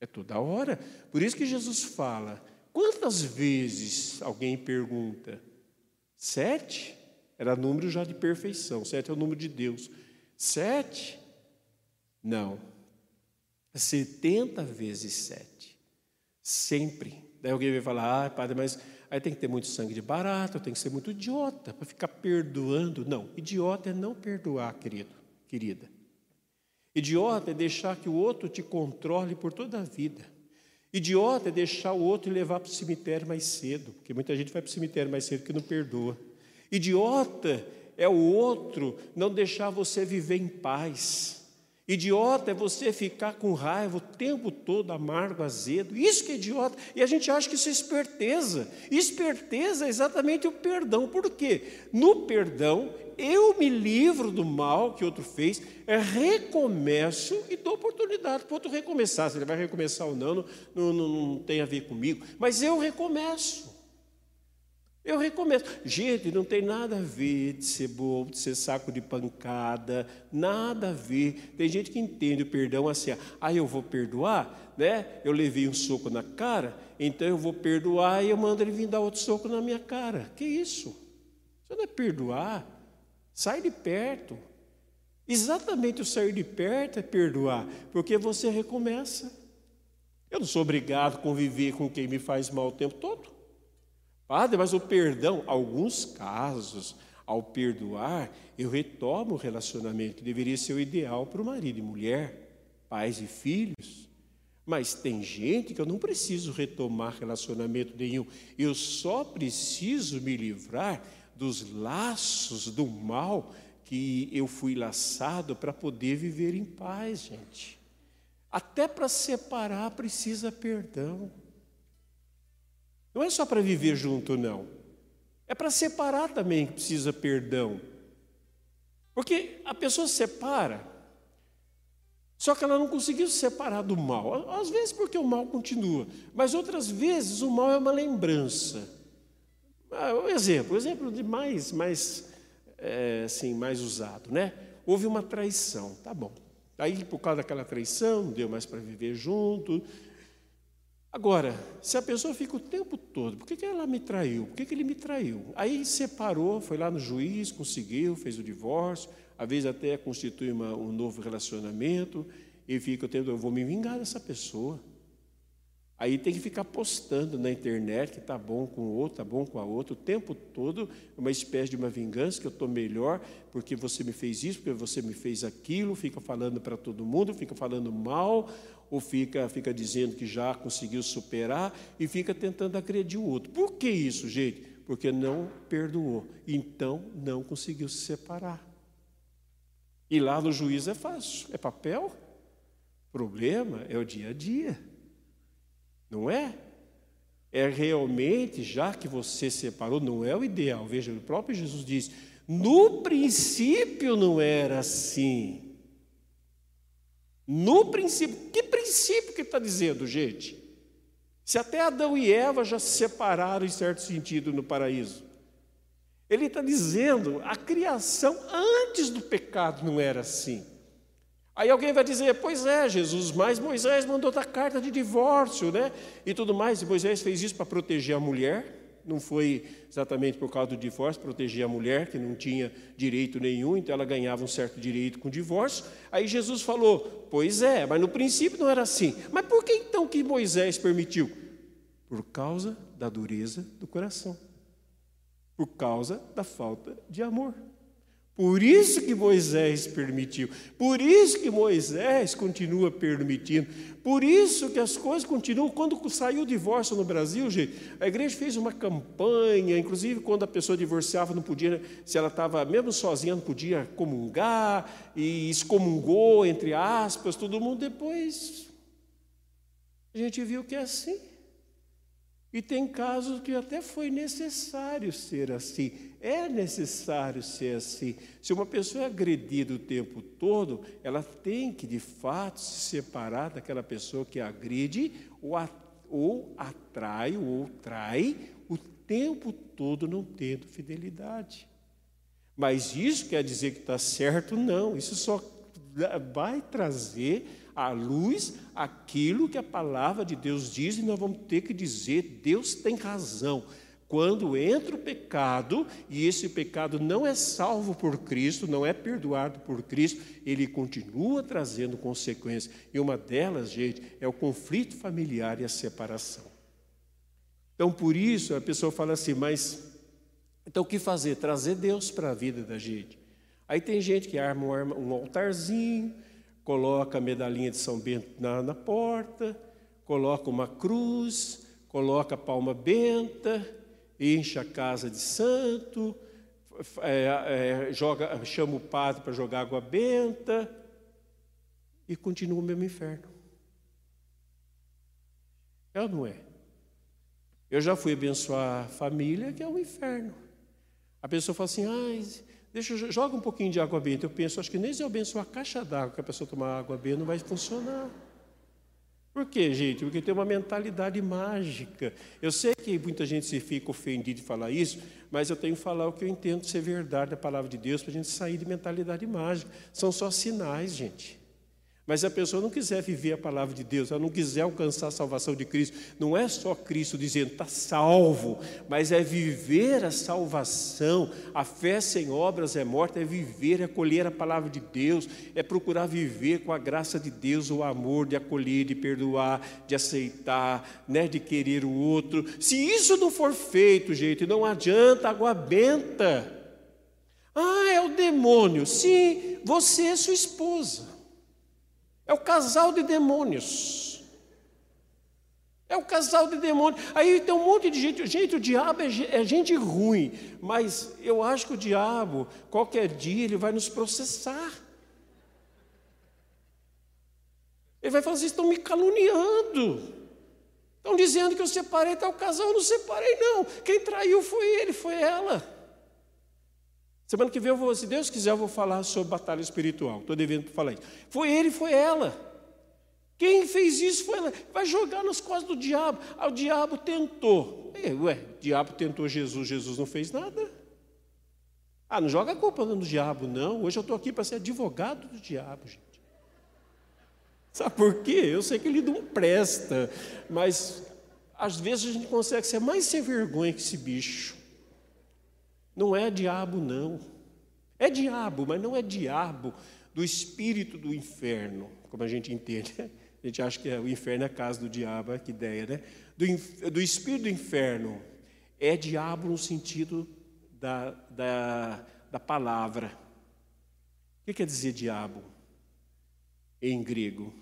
Speaker 4: é toda hora. Por isso que Jesus fala: quantas vezes alguém pergunta? Sete? Era número já de perfeição, sete é o número de Deus. Sete? Não. Setenta vezes sete. Sempre. Daí alguém vai falar, ah, padre, mas aí tem que ter muito sangue de barata, tem que ser muito idiota para ficar perdoando. Não, idiota é não perdoar, querido, querida. Idiota é deixar que o outro te controle por toda a vida. Idiota é deixar o outro levar para o cemitério mais cedo, porque muita gente vai para o cemitério mais cedo que não perdoa. Idiota é o outro não deixar você viver em paz. Idiota é você ficar com raiva o tempo todo, amargo, azedo. Isso que é idiota. E a gente acha que isso é esperteza. Esperteza é exatamente o perdão. Por quê? No perdão, eu me livro do mal que outro fez, recomeço e dou oportunidade para outro recomeçar. Se ele vai recomeçar ou não, não, não, não tem a ver comigo. Mas eu recomeço. Eu recomeço. Gente, não tem nada a ver de ser bobo, de ser saco de pancada, nada a ver. Tem gente que entende o perdão assim, ah, eu vou perdoar, né? Eu levei um soco na cara, então eu vou perdoar e eu mando ele vir dar outro soco na minha cara. Que isso? Isso não é perdoar. Sai de perto. Exatamente o sair de perto é perdoar, porque você recomeça. Eu não sou obrigado a conviver com quem me faz mal o tempo todo. Padre, mas o perdão, alguns casos, ao perdoar, eu retomo o relacionamento, deveria ser o ideal para o marido e mulher, pais e filhos. Mas tem gente que eu não preciso retomar relacionamento nenhum, eu só preciso me livrar dos laços do mal que eu fui laçado para poder viver em paz, gente. Até para separar precisa perdão. Não é só para viver junto, não. É para separar também que precisa perdão. Porque a pessoa separa, só que ela não conseguiu se separar do mal. Às vezes porque o mal continua, mas outras vezes o mal é uma lembrança. Ah, um exemplo, um exemplo de mais, mais, é, assim, mais usado, né? Houve uma traição, tá bom. Aí, por causa daquela traição, não deu mais para viver junto, Agora, se a pessoa fica o tempo todo, por que, que ela me traiu? Por que, que ele me traiu? Aí separou, foi lá no juiz, conseguiu, fez o divórcio, às vezes até constitui uma, um novo relacionamento, e fica o tempo, eu vou me vingar dessa pessoa. Aí tem que ficar postando na internet que está bom com o outro, está bom com a outra, o tempo todo, uma espécie de uma vingança, que eu estou melhor porque você me fez isso, porque você me fez aquilo, fica falando para todo mundo, fica falando mal, ou fica, fica dizendo que já conseguiu superar e fica tentando agredir o outro. Por que isso, gente? Porque não perdoou, então não conseguiu se separar. E lá no juiz é fácil, é papel. Problema é o dia a dia. Não é? É realmente, já que você separou, não é o ideal. Veja, o próprio Jesus diz: no princípio não era assim. No princípio, que princípio que está dizendo, gente? Se até Adão e Eva já se separaram em certo sentido no paraíso. Ele está dizendo, a criação antes do pecado não era assim. Aí alguém vai dizer, pois é, Jesus, mas Moisés mandou dar carta de divórcio, né? E tudo mais. E Moisés fez isso para proteger a mulher. Não foi exatamente por causa do divórcio, proteger a mulher, que não tinha direito nenhum, então ela ganhava um certo direito com o divórcio. Aí Jesus falou: Pois é, mas no princípio não era assim. Mas por que então que Moisés permitiu? Por causa da dureza do coração, por causa da falta de amor. Por isso que Moisés permitiu, por isso que Moisés continua permitindo, por isso que as coisas continuam. Quando saiu o divórcio no Brasil, gente, a igreja fez uma campanha, inclusive quando a pessoa divorciava, não podia, se ela estava mesmo sozinha, não podia comungar, e excomungou, entre aspas, todo mundo. Depois, a gente viu que é assim. E tem casos que até foi necessário ser assim. É necessário ser assim. Se uma pessoa é agredida o tempo todo, ela tem que, de fato, se separar daquela pessoa que agride ou, ou atrai ou trai o tempo todo não tendo fidelidade. Mas isso quer dizer que está certo? Não. Isso só vai trazer à luz aquilo que a palavra de Deus diz, e nós vamos ter que dizer: Deus tem razão. Quando entra o pecado, e esse pecado não é salvo por Cristo, não é perdoado por Cristo, ele continua trazendo consequências. E uma delas, gente, é o conflito familiar e a separação. Então, por isso, a pessoa fala assim, mas então o que fazer? Trazer Deus para a vida da gente. Aí tem gente que arma um altarzinho, coloca a medalhinha de São Bento na, na porta, coloca uma cruz, coloca a palma benta, enche a casa de santo, é, é, joga, chama o padre para jogar água benta e continua o mesmo inferno. É ou não é? Eu já fui abençoar a família, que é um inferno. A pessoa fala assim, Deixa, joga um pouquinho de água benta. Eu penso, acho que nem se eu abençoar a caixa d'água que a pessoa tomar água benta não vai funcionar. Por quê, gente? Porque tem uma mentalidade mágica. Eu sei que muita gente se fica ofendida de falar isso, mas eu tenho que falar o que eu entendo ser verdade da palavra de Deus para a gente sair de mentalidade mágica. São só sinais, gente. Mas se a pessoa não quiser viver a palavra de Deus, ela não quiser alcançar a salvação de Cristo, não é só Cristo dizendo está salvo, mas é viver a salvação. A fé sem obras é morta, é viver, é acolher a palavra de Deus, é procurar viver com a graça de Deus o amor de acolher, de perdoar, de aceitar, né, de querer o outro. Se isso não for feito, gente, não adianta água benta. Ah, é o demônio. Sim, você é sua esposa. É o casal de demônios. É o casal de demônios. Aí tem um monte de gente. Gente, o diabo é, é gente ruim, mas eu acho que o diabo, qualquer dia, ele vai nos processar. Ele vai falar assim: estão me caluniando. Estão dizendo que eu separei tal casal. Eu não separei, não. Quem traiu foi ele, foi ela. Semana que vem, eu vou, se Deus quiser, eu vou falar sobre batalha espiritual. Estou devendo falar isso. Foi ele, foi ela. Quem fez isso foi ela. Vai jogar nas costas do diabo. Ah, o diabo tentou. E, ué, o diabo tentou Jesus, Jesus não fez nada. Ah, não joga a culpa no diabo, não. Hoje eu estou aqui para ser advogado do diabo, gente. Sabe por quê? Eu sei que ele não presta, mas às vezes a gente consegue ser mais sem vergonha que esse bicho. Não é diabo, não. É diabo, mas não é diabo do espírito do inferno, como a gente entende. [LAUGHS] A gente acha que o inferno é a casa do diabo, é que ideia, né? Do, do espírito do inferno é diabo no sentido da, da, da palavra. O que quer dizer diabo em grego?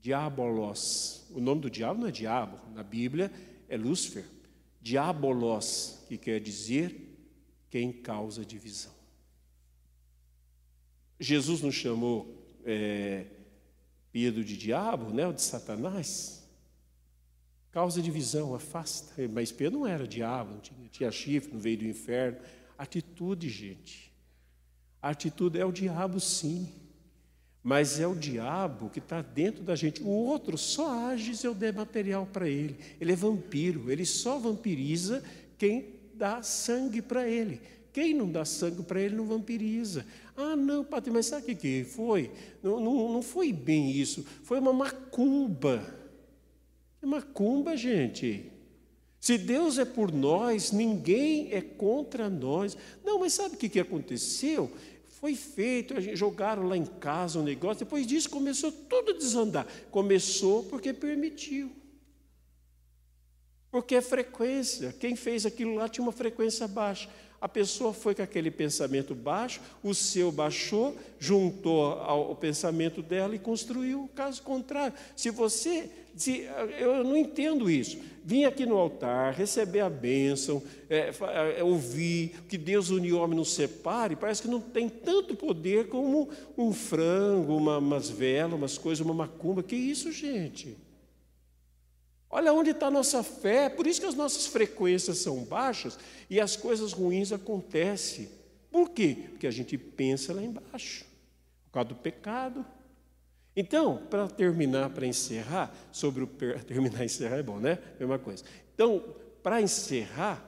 Speaker 4: Diabolos. O nome do diabo não é diabo, na Bíblia é Lúcifer. Diabolos, que quer dizer quem causa divisão. Jesus não chamou é, Pedro de diabo, né, ou de Satanás? Causa divisão, afasta. Mas Pedro não era diabo, não tinha, tinha chifre, não veio do inferno. Atitude, gente. Atitude é o diabo, sim. Mas é o diabo que está dentro da gente. O outro só age se eu der material para ele. Ele é vampiro, ele só vampiriza quem dá sangue para ele. Quem não dá sangue para ele não vampiriza. Ah, não, padre, mas sabe o que foi? Não, não, não foi bem isso. Foi uma macumba. É macumba, gente. Se Deus é por nós, ninguém é contra nós. Não, mas sabe o que que aconteceu? Foi feito, jogaram lá em casa um negócio, depois disso começou tudo a desandar. Começou porque permitiu. Porque é frequência. Quem fez aquilo lá tinha uma frequência baixa. A pessoa foi com aquele pensamento baixo, o seu baixou, juntou ao, pensamento dela e construiu. Caso contrário, se você. Se, eu não entendo isso. Vim aqui no altar, receber a bênção, é, fa- é, ouvir que Deus uniu homem não separe, parece que não tem tanto poder como um frango, uma, umas velas, umas coisas, uma macumba. Que isso, gente? Olha onde está a nossa fé, por isso que as nossas frequências são baixas e as coisas ruins acontecem. Por quê? Porque a gente pensa lá embaixo, por causa do pecado. Então, para terminar, para encerrar, sobre o per... [LAUGHS] terminar encerrar é bom, né? Mesma coisa. Então, para encerrar,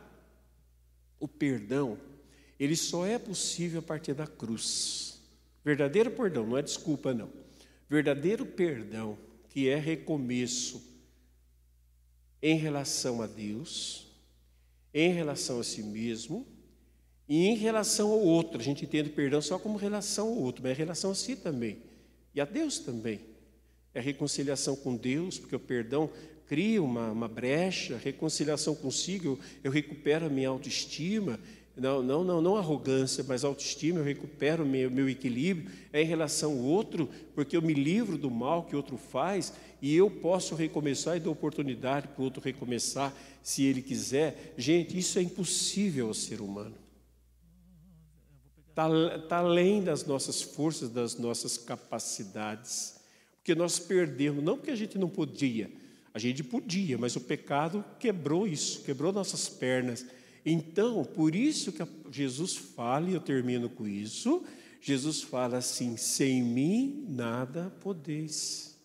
Speaker 4: o perdão, ele só é possível a partir da cruz. Verdadeiro perdão, não é desculpa, não. Verdadeiro perdão, que é recomeço em relação a Deus, em relação a si mesmo e em relação ao outro. A gente entende perdão só como relação ao outro, mas é relação a si também e a Deus também. É reconciliação com Deus, porque o perdão cria uma, uma brecha, reconciliação consigo, eu, eu recupero a minha autoestima, não, não, não, não arrogância, mas autoestima, eu recupero meu, meu equilíbrio, é em relação ao outro, porque eu me livro do mal que o outro faz e eu posso recomeçar e dar oportunidade para o outro recomeçar, se ele quiser. Gente, isso é impossível ao ser humano. Está tá além das nossas forças, das nossas capacidades. Porque nós perdemos, não porque a gente não podia, a gente podia, mas o pecado quebrou isso, quebrou nossas pernas. Então, por isso que Jesus fala, e eu termino com isso, Jesus fala assim: sem mim nada podeis.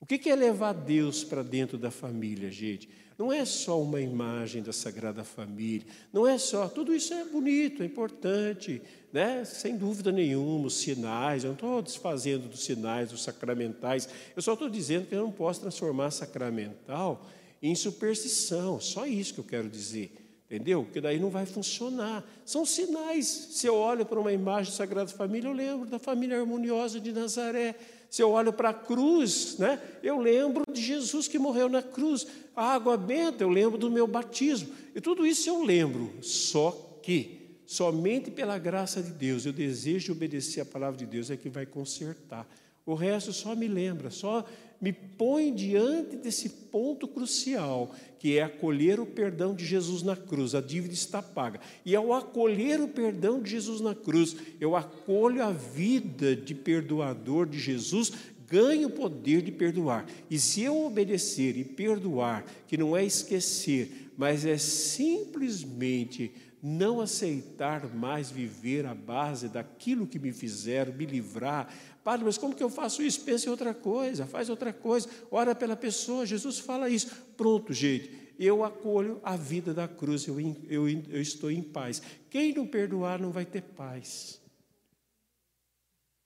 Speaker 4: O que é levar Deus para dentro da família, gente? Não é só uma imagem da Sagrada Família, não é só, tudo isso é bonito, é importante, né? sem dúvida nenhuma, os sinais, eu não estou desfazendo dos sinais, dos sacramentais, eu só estou dizendo que eu não posso transformar sacramental em superstição, só isso que eu quero dizer. Entendeu? Porque daí não vai funcionar. São sinais. Se eu olho para uma imagem da Sagrada Família, eu lembro da família harmoniosa de Nazaré. Se eu olho para a cruz, né, eu lembro de Jesus que morreu na cruz. A água benta, eu lembro do meu batismo. E tudo isso eu lembro. Só que, somente pela graça de Deus, eu desejo obedecer a palavra de Deus, é que vai consertar. O resto só me lembra, só me põe diante desse ponto crucial, que é acolher o perdão de Jesus na cruz. A dívida está paga. E ao acolher o perdão de Jesus na cruz, eu acolho a vida de perdoador de Jesus, ganho o poder de perdoar. E se eu obedecer e perdoar, que não é esquecer, mas é simplesmente não aceitar mais viver à base daquilo que me fizeram, me livrar. Padre, mas como que eu faço isso? Pense em outra coisa, faz outra coisa, ora pela pessoa. Jesus fala isso. Pronto, gente, eu acolho a vida da cruz, eu, eu, eu estou em paz. Quem não perdoar não vai ter paz.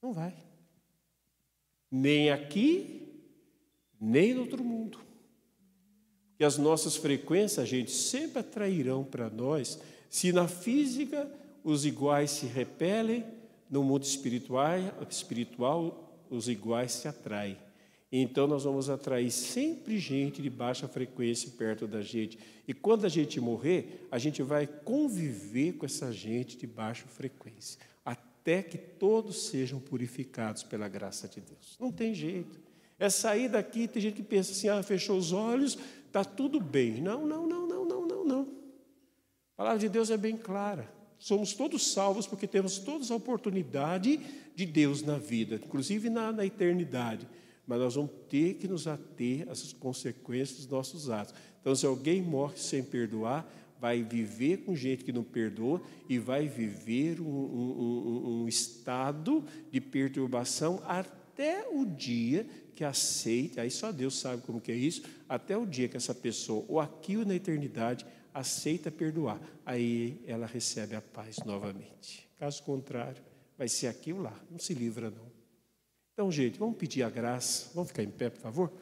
Speaker 4: Não vai. Nem aqui, nem no outro mundo. E as nossas frequências, gente, sempre atrairão para nós se na física os iguais se repelem, no mundo espiritual, espiritual os iguais se atraem. Então nós vamos atrair sempre gente de baixa frequência perto da gente. E quando a gente morrer, a gente vai conviver com essa gente de baixa frequência, até que todos sejam purificados pela graça de Deus. Não tem jeito. É sair daqui, tem gente que pensa assim: ah, fechou os olhos, está tudo bem. Não, não, não, não, não, não, não. A palavra de Deus é bem clara. Somos todos salvos porque temos todas a oportunidade de Deus na vida, inclusive na, na eternidade. Mas nós vamos ter que nos ater às consequências dos nossos atos. Então, se alguém morre sem perdoar, vai viver com gente que não perdoa e vai viver um, um, um estado de perturbação até o dia que aceite, aí só Deus sabe como que é isso, até o dia que essa pessoa, ou aqui ou na eternidade, aceita perdoar, aí ela recebe a paz novamente. Caso contrário, vai ser aqui ou lá, não se livra não. Então, gente, vamos pedir a graça, vamos ficar em pé, por favor?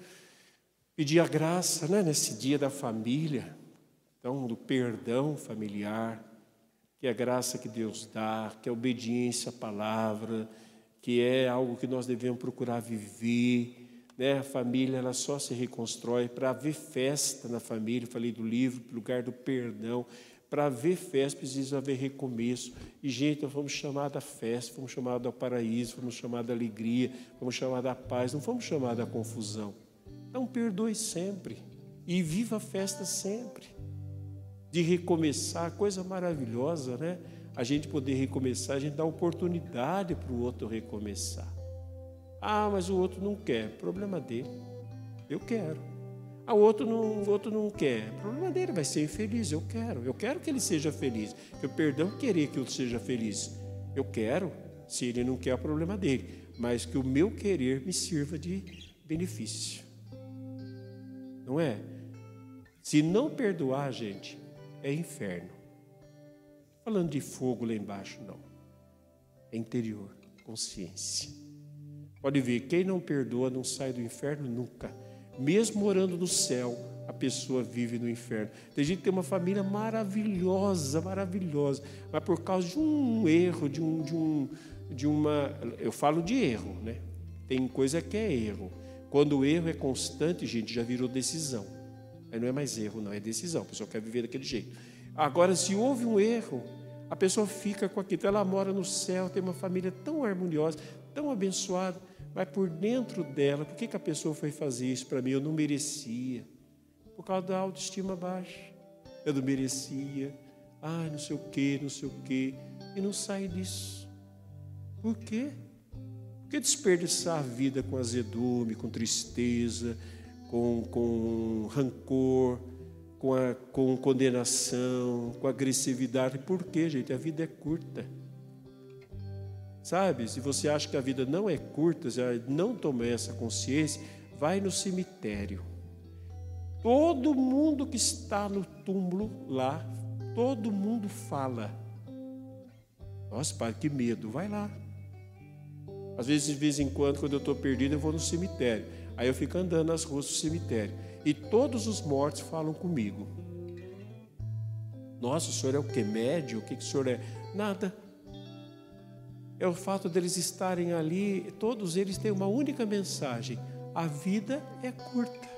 Speaker 4: Pedir a graça, né, nesse dia da família, Então, do perdão familiar, que é a graça que Deus dá, que é a obediência à palavra, que é algo que nós devemos procurar viver. Né? A família ela só se reconstrói para haver festa na família. Falei do livro, lugar do perdão. Para haver festa precisa haver recomeço. E, gente, nós fomos chamados da festa, fomos chamados ao paraíso, fomos chamados da alegria, fomos chamados da paz, não fomos chamados da confusão. Então, perdoe sempre e viva a festa sempre. De recomeçar, coisa maravilhosa, né? A gente poder recomeçar, a gente dá oportunidade para o outro recomeçar. Ah, mas o outro não quer, problema dele. Eu quero. Ah, o outro não, o outro não quer. Problema dele vai ser infeliz. Eu quero. Eu quero que ele seja feliz. Eu perdão querer que eu seja feliz. Eu quero. Se ele não quer, é problema dele. Mas que o meu querer me sirva de benefício. Não é? Se não perdoar, gente, é inferno. Falando de fogo lá embaixo, não. É interior, consciência. Pode ver, quem não perdoa não sai do inferno nunca mesmo morando no céu, a pessoa vive no inferno. Tem gente que tem uma família maravilhosa, maravilhosa, mas por causa de um erro, de, um, de, um, de uma. Eu falo de erro, né? Tem coisa que é erro. Quando o erro é constante, gente, já virou decisão. Aí não é mais erro, não, é decisão. A pessoa quer viver daquele jeito. Agora, se houve um erro, a pessoa fica com aquilo. Ela mora no céu, tem uma família tão harmoniosa, tão abençoada mas por dentro dela, por que, que a pessoa foi fazer isso para mim? Eu não merecia. Por causa da autoestima baixa. Eu não merecia. Ai, não sei o quê, não sei o quê. E não sai disso. Por quê? Por que desperdiçar a vida com azedume, com tristeza, com, com rancor, com, a, com condenação, com agressividade? Por quê, gente? A vida é curta. Sabe, se você acha que a vida não é curta, já não tomou essa consciência, vai no cemitério. Todo mundo que está no túmulo lá, todo mundo fala. Nossa, pai, que medo, vai lá. Às vezes, de vez em quando, quando eu estou perdido, eu vou no cemitério. Aí eu fico andando nas ruas do cemitério. E todos os mortos falam comigo. Nossa, o senhor é o que? Médio? O que, que o senhor é? Nada é o fato deles estarem ali, todos eles têm uma única mensagem: a vida é curta.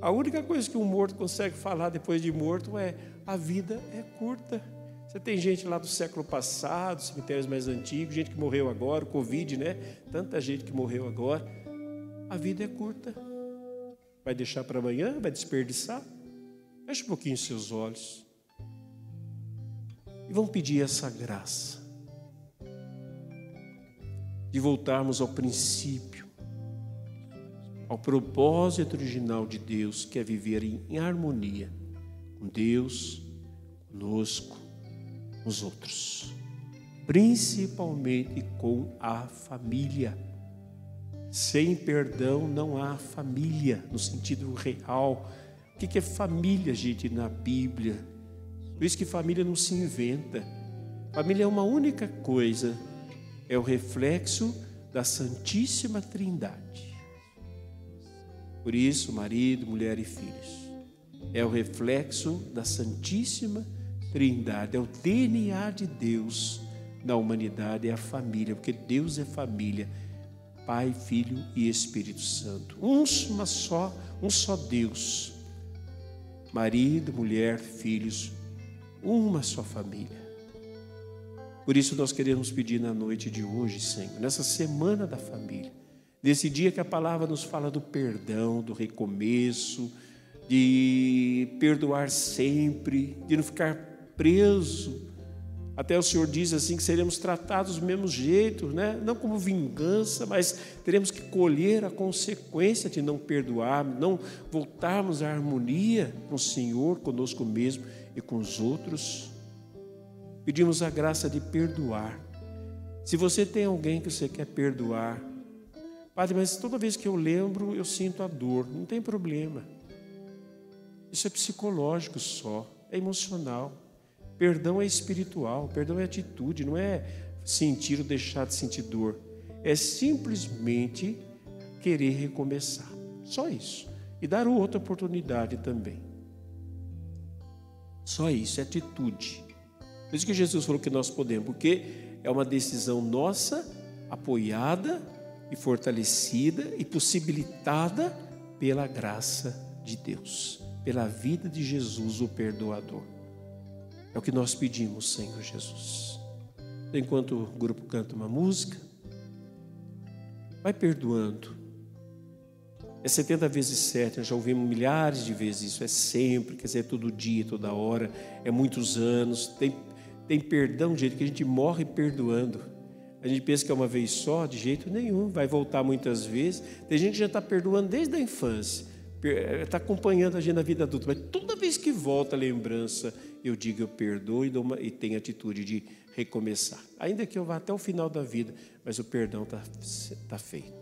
Speaker 4: A única coisa que um morto consegue falar depois de morto é: a vida é curta. Você tem gente lá do século passado, cemitérios mais antigos, gente que morreu agora, Covid, né? Tanta gente que morreu agora. A vida é curta. Vai deixar para amanhã? Vai desperdiçar? Feche um pouquinho seus olhos. E vão pedir essa graça de voltarmos ao princípio, ao propósito original de Deus, que é viver em harmonia com Deus, conosco, com os outros, principalmente com a família. Sem perdão não há família no sentido real. O que é família, gente, na Bíblia? Por isso que família não se inventa. Família é uma única coisa é o reflexo da Santíssima Trindade. Por isso, marido, mulher e filhos, é o reflexo da Santíssima Trindade, é o DNA de Deus na humanidade, é a família, porque Deus é família, Pai, Filho e Espírito Santo. Um, só, um só Deus. Marido, mulher, filhos, uma só família. Por isso nós queremos pedir na noite de hoje, Senhor, nessa semana da família, nesse dia que a palavra nos fala do perdão, do recomeço, de perdoar sempre, de não ficar preso. Até o Senhor diz assim que seremos tratados do mesmo jeito, né? não como vingança, mas teremos que colher a consequência de não perdoar, não voltarmos à harmonia com o Senhor, conosco mesmo e com os outros. Pedimos a graça de perdoar. Se você tem alguém que você quer perdoar, Padre, mas toda vez que eu lembro, eu sinto a dor. Não tem problema. Isso é psicológico só, é emocional. Perdão é espiritual, perdão é atitude, não é sentir ou deixar de sentir dor. É simplesmente querer recomeçar. Só isso. E dar outra oportunidade também.
Speaker 2: Só isso, é atitude. Por isso que Jesus falou que nós podemos, porque é uma decisão nossa, apoiada e fortalecida e possibilitada pela graça de Deus, pela vida de Jesus, o perdoador. É o que nós pedimos, Senhor Jesus. Enquanto o grupo canta uma música, vai perdoando. É 70 vezes 7, nós já ouvimos milhares de vezes isso. É sempre, quer dizer, é todo dia, toda hora, é muitos anos. Tem, tem perdão jeito que a gente morre perdoando. A gente pensa que é uma vez só, de jeito nenhum, vai voltar muitas vezes. Tem gente que já está perdoando desde a infância, está acompanhando a gente na vida adulta, mas toda vez que volta a lembrança, eu digo eu perdoo e, uma, e tenho atitude de recomeçar. Ainda que eu vá até o final da vida, mas o perdão está tá feito.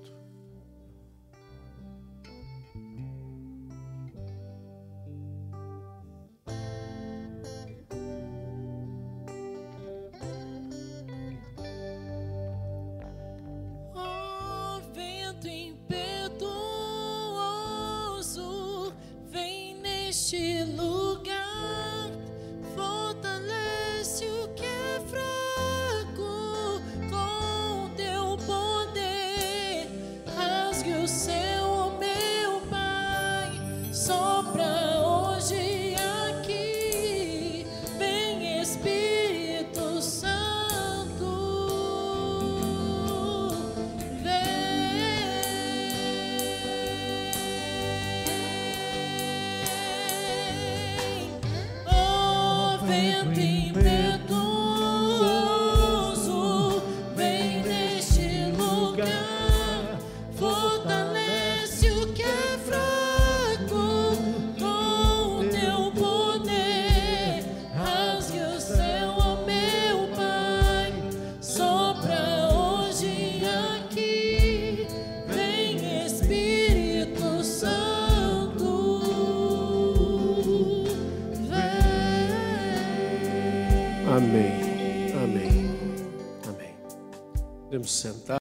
Speaker 2: Sentar.